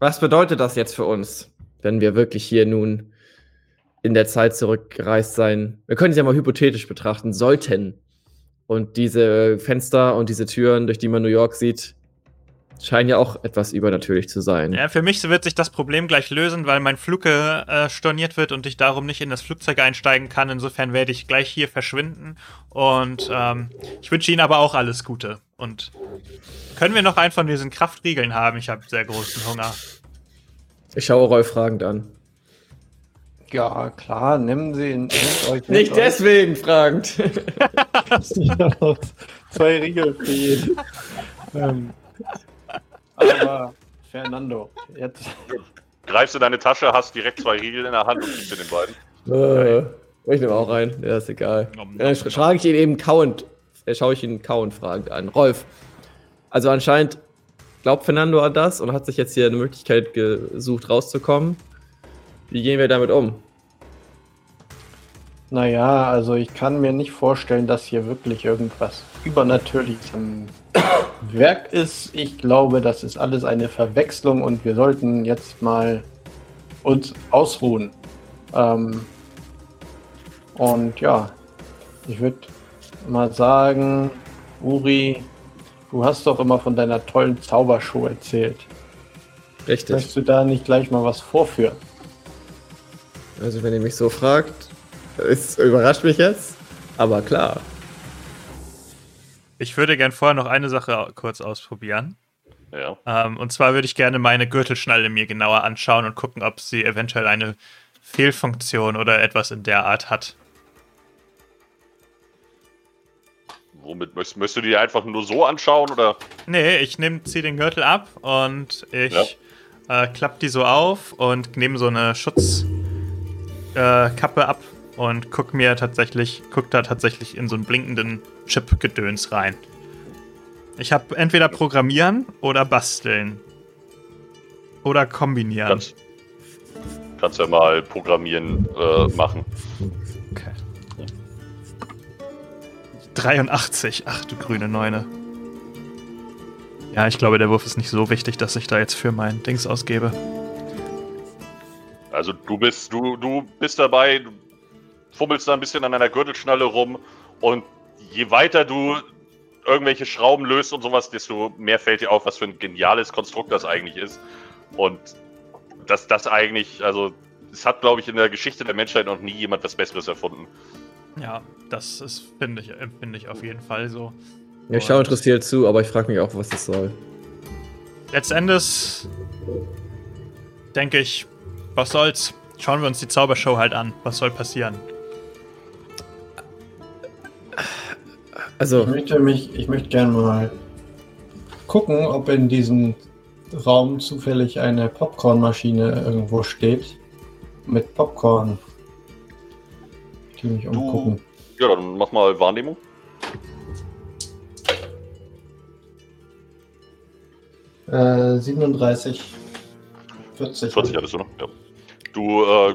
Was bedeutet das jetzt für uns, wenn wir wirklich hier nun in der Zeit zurückgereist sein? Wir können es ja mal hypothetisch betrachten, sollten. Und diese Fenster und diese Türen, durch die man New York sieht, scheinen ja auch etwas übernatürlich zu sein. Ja, für mich wird sich das Problem gleich lösen, weil mein Flug äh, storniert wird und ich darum nicht in das Flugzeug einsteigen kann. Insofern werde ich gleich hier verschwinden. Und ähm, ich wünsche Ihnen aber auch alles Gute. Und können wir noch einen von diesen Kraftriegeln haben? Ich habe sehr großen Hunger. Ich schaue Rolf fragend an. Ja, klar, nehmen Sie ihn. nehmt euch Nicht euch. deswegen fragend. Zwei Riegel für jeden. ähm, aber Fernando, jetzt. Greifst in deine Tasche, hast direkt zwei Riegel in der Hand und gibst dir den beiden. äh, ich nehme auch rein. Ja, ist egal. Nom, nom, Dann nom. frage ich ihn eben kauend, äh, schaue ich ihn kauend fragend an. Rolf, also anscheinend glaubt Fernando an das und hat sich jetzt hier eine Möglichkeit gesucht, rauszukommen. Wie gehen wir damit um? Naja, also ich kann mir nicht vorstellen, dass hier wirklich irgendwas Übernatürliches am Werk ist. Ich glaube, das ist alles eine Verwechslung und wir sollten jetzt mal uns ausruhen. Ähm, und ja, ich würde mal sagen, Uri, du hast doch immer von deiner tollen Zaubershow erzählt. Richtig. Möchtest du da nicht gleich mal was vorführen? Also wenn ihr mich so fragt, es überrascht mich jetzt. Aber klar. Ich würde gern vorher noch eine Sache kurz ausprobieren. Ja. Ähm, und zwar würde ich gerne meine Gürtelschnalle mir genauer anschauen und gucken, ob sie eventuell eine Fehlfunktion oder etwas in der Art hat. Womit möchtest, möchtest du die einfach nur so anschauen oder? Nee, ich nehm, zieh den Gürtel ab und ich äh, klapp die so auf und nehme so eine Schutzkappe äh, ab und guck mir tatsächlich, guck da tatsächlich in so einen blinkenden Chip-Gedöns rein. Ich habe entweder Programmieren oder Basteln. Oder kombinieren. Kannst, kannst ja mal programmieren äh, machen. Okay. 83. Ach du grüne Neune. Ja, ich glaube, der Wurf ist nicht so wichtig, dass ich da jetzt für mein Dings ausgebe. Also du bist, du, du bist dabei, du fummelst da ein bisschen an deiner Gürtelschnalle rum und je weiter du irgendwelche Schrauben löst und sowas, desto mehr fällt dir auf, was für ein geniales Konstrukt das eigentlich ist. Und dass das eigentlich, also es hat, glaube ich, in der Geschichte der Menschheit noch nie jemand was Besseres erfunden. Ja, das ist, finde ich, empfinde ich auf jeden Fall so. Ich schaue interessiert zu, aber ich frage mich auch, was das soll. Letztendlich denke ich, was soll's? Schauen wir uns die Zaubershow halt an. Was soll passieren? Ich Also, möchte mich, ich möchte gerne mal gucken, ob in diesem Raum zufällig eine Popcornmaschine irgendwo steht. Mit Popcorn. Ich will mich Du- umgucken. Ja, dann mach mal Wahrnehmung. Äh, 37, 40. 40 hattest du noch? Ja. Du äh,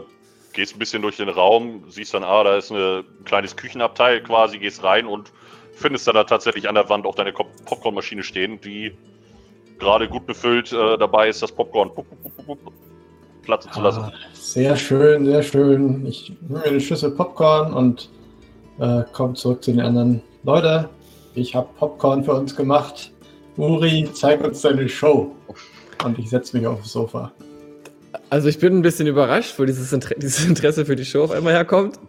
gehst ein bisschen durch den Raum, siehst dann, ah, da ist ein kleines Küchenabteil quasi, gehst rein und findest dann da tatsächlich an der Wand auch deine Popcornmaschine stehen, die gerade gut befüllt äh, dabei ist, das Popcorn pup, pup, pup, pup, platzen zu lassen. Ah, sehr schön, sehr schön. Ich nehme mir eine Schüssel Popcorn und äh, komme zurück zu den anderen. Leute, ich habe Popcorn für uns gemacht. Uri, zeig uns deine Show. und ich setze mich aufs Sofa. Also ich bin ein bisschen überrascht, wo dieses, Inter dieses Interesse für die Show auf einmal herkommt.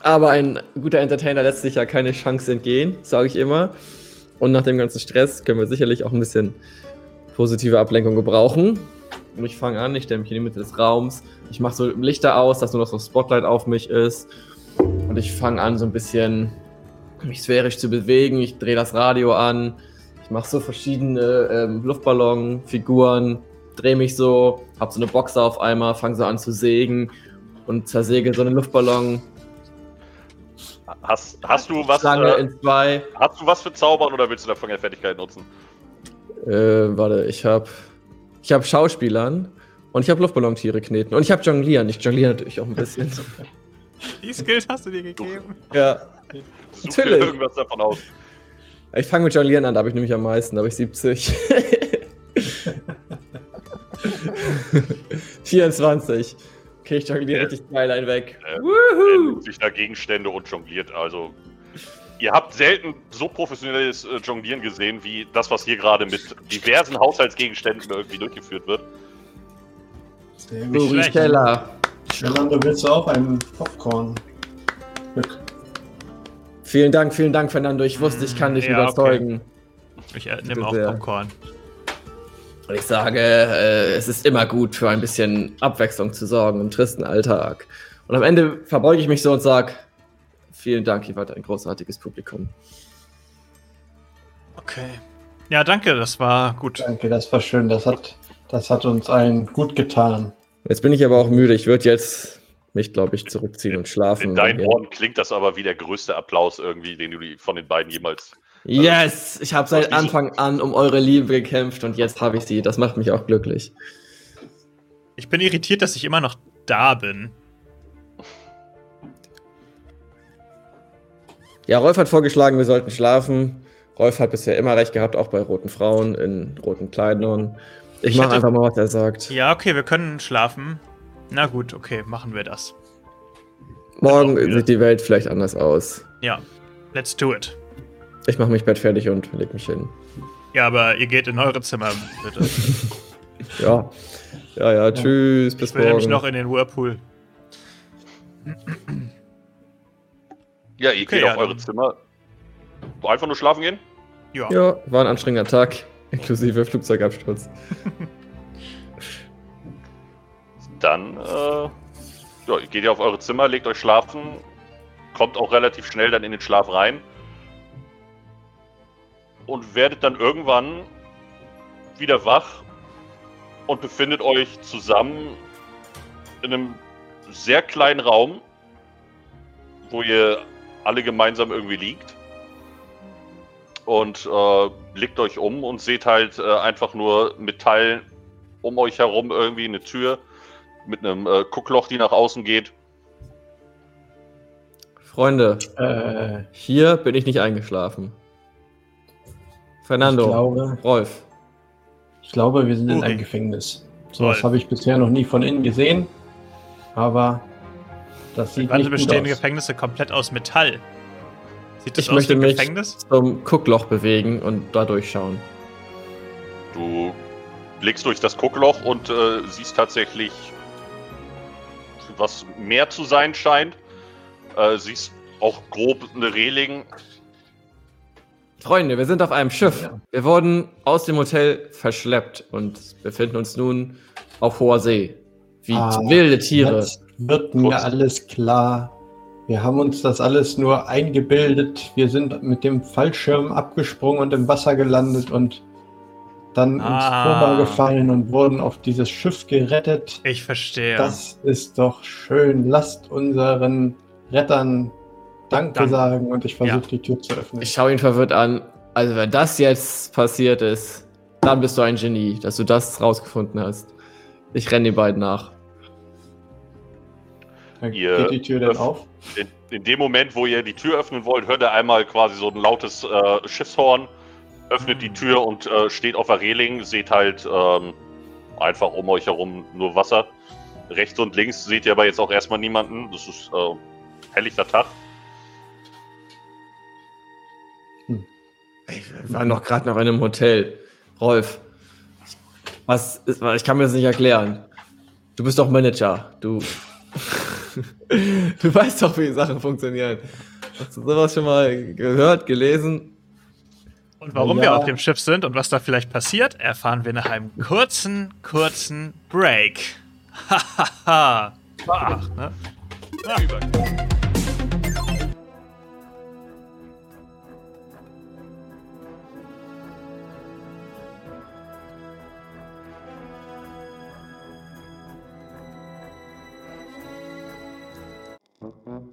Aber ein guter Entertainer lässt sich ja keine Chance entgehen, sage ich immer. Und nach dem ganzen Stress können wir sicherlich auch ein bisschen positive Ablenkung gebrauchen. Und ich fange an, ich stelle mich in die Mitte des Raums. Ich mache so Lichter aus, dass nur noch so ein Spotlight auf mich ist. Und ich fange an, so ein bisschen mich sphärisch zu bewegen. Ich drehe das Radio an. Ich mache so verschiedene ähm, Luftballon-Figuren, drehe mich so, habe so eine Box auf einmal, fange so an zu sägen und zersäge so einen Luftballon. Hast, hast du was? Schlange Äh, in zwei. hast du was für Zaubern oder willst du davon eine Fertigkeit nutzen? Äh, warte, ich habe ich hab Schauspielern und ich habe Luftballontiere kneten und ich habe Jonglieren. Ich jongliere natürlich auch ein bisschen. Die Skills hast du dir gegeben. ja. Such dir Natürlich. irgendwas davon aus. Ich fange mit Jonglieren an, da habe ich nämlich am meisten, da habe ich 70. 24. Okay, ich jongliere Ja. richtig geil einen weg. Äh, Er nimmt sich da Gegenstände und jongliert. Also, ihr habt selten so professionelles äh, Jonglieren gesehen, wie das, was hier gerade mit diversen Haushaltsgegenständen irgendwie durchgeführt wird. Sehr gut. Keller. Yolanda, willst du auch einen Popcorn? Glück. Vielen Dank, vielen Dank, Fernando. Ich wusste, ich kann dich Ja, überzeugen. Ich äh, nehme auch sehr. Popcorn. Und ich sage, äh, es ist immer gut, für ein bisschen Abwechslung zu sorgen im tristen Alltag. Und am Ende verbeuge ich mich so und sage, vielen Dank, ihr wart ein großartiges Publikum. Okay. Ja, danke, das war gut. Danke, das war schön. Das hat, das hat uns allen gut getan. Jetzt bin ich aber auch müde. Ich würde jetzt mich, glaube ich, zurückziehen und schlafen. In deinen. Ohren klingt das aber wie der größte Applaus irgendwie, den du von den beiden jemals. Yes! Ich habe seit Anfang an um eure Liebe gekämpft und jetzt habe ich sie. Das macht mich auch glücklich. Ich bin irritiert, dass ich immer noch da bin. Ja, Rolf hat vorgeschlagen, wir sollten schlafen. Rolf hat bisher immer recht gehabt, auch bei roten Frauen in roten Kleidern. Ich, Ich mache hätte- einfach mal, was er sagt. Ja, okay, wir können schlafen. Na gut, okay, machen wir das. Morgen wieder. sieht die Welt vielleicht anders aus. Ja, let's do it. Ich mache mich Bett fertig und leg mich hin. Ja, aber ihr geht in eure Zimmer, bitte. Ja. Ja, ja, tschüss, bis Ich will nämlich morgen. noch in den Whirlpool. Ja, ihr Okay, geht ja, auf eure dann- Zimmer. Einfach nur schlafen gehen? Ja. Ja, war ein anstrengender Tag, inklusive Flugzeugabsturz. Dann, äh, ja, ihr geht ja auf eure Zimmer, legt euch schlafen, kommt auch relativ schnell dann in den Schlaf rein und werdet dann irgendwann wieder wach und befindet euch zusammen in einem sehr kleinen Raum, wo ihr alle gemeinsam irgendwie liegt und äh, blickt euch um und seht halt äh, einfach nur Metall um euch herum irgendwie eine Tür mit einem äh, Guckloch, die nach außen geht. Freunde, Äh, hier bin ich nicht eingeschlafen. Fernando, Ich glaube, Rolf. ich glaube, wir sind in Uri. einem Gefängnis. Sowas Rolf. habe ich bisher noch nie von innen gesehen. Aber das sieht nicht gut bestehen aus. Gefängnisse komplett aus Metall. Sieht das Ich aus möchte wie ein mich Gefängnis? zum Guckloch bewegen und da durchschauen. Du blickst durch das Guckloch und äh, siehst tatsächlich, was mehr zu sein scheint. Äh, siehst auch grob eine Reling. Freunde, wir sind auf einem Schiff. Ja. Wir wurden aus dem Hotel verschleppt und befinden uns nun auf hoher See. Wie Ah, wilde Tiere. Jetzt wird mir Kurz. alles klar. Wir haben uns das alles nur eingebildet. Wir sind mit dem Fallschirm abgesprungen und im Wasser gelandet und dann ins Ah. Koma gefallen und wurden auf dieses Schiff gerettet. Ich verstehe. Das ist doch schön. Lasst unseren Rettern Danke Dank. sagen und ich versuche Ja. die Tür zu öffnen. Ich schaue ihn verwirrt an. Also, wenn das jetzt passiert ist, dann bist du ein Genie, dass du das rausgefunden hast. Ich renne den beiden nach. Dann Ihr geht die Tür dann auf. In, in dem Moment, wo ihr die Tür öffnen wollt, hört ihr einmal quasi so ein lautes äh, Schiffshorn, öffnet die Tür und äh, steht auf der Reling, seht halt ähm, einfach um euch herum nur Wasser. Rechts und links seht ihr aber jetzt auch erstmal niemanden. Das ist äh, helllichter Tag. Wir waren doch gerade noch in einem Hotel. Rolf, Was ist, ich kann mir das nicht erklären. Du bist doch Manager. Du. du weißt doch, wie Sachen funktionieren. Hast du sowas schon mal gehört, gelesen? Und warum Ja. wir auf dem Schiff sind und was da vielleicht passiert, erfahren wir nach einem kurzen, kurzen Break. Hahaha. Ach, ne?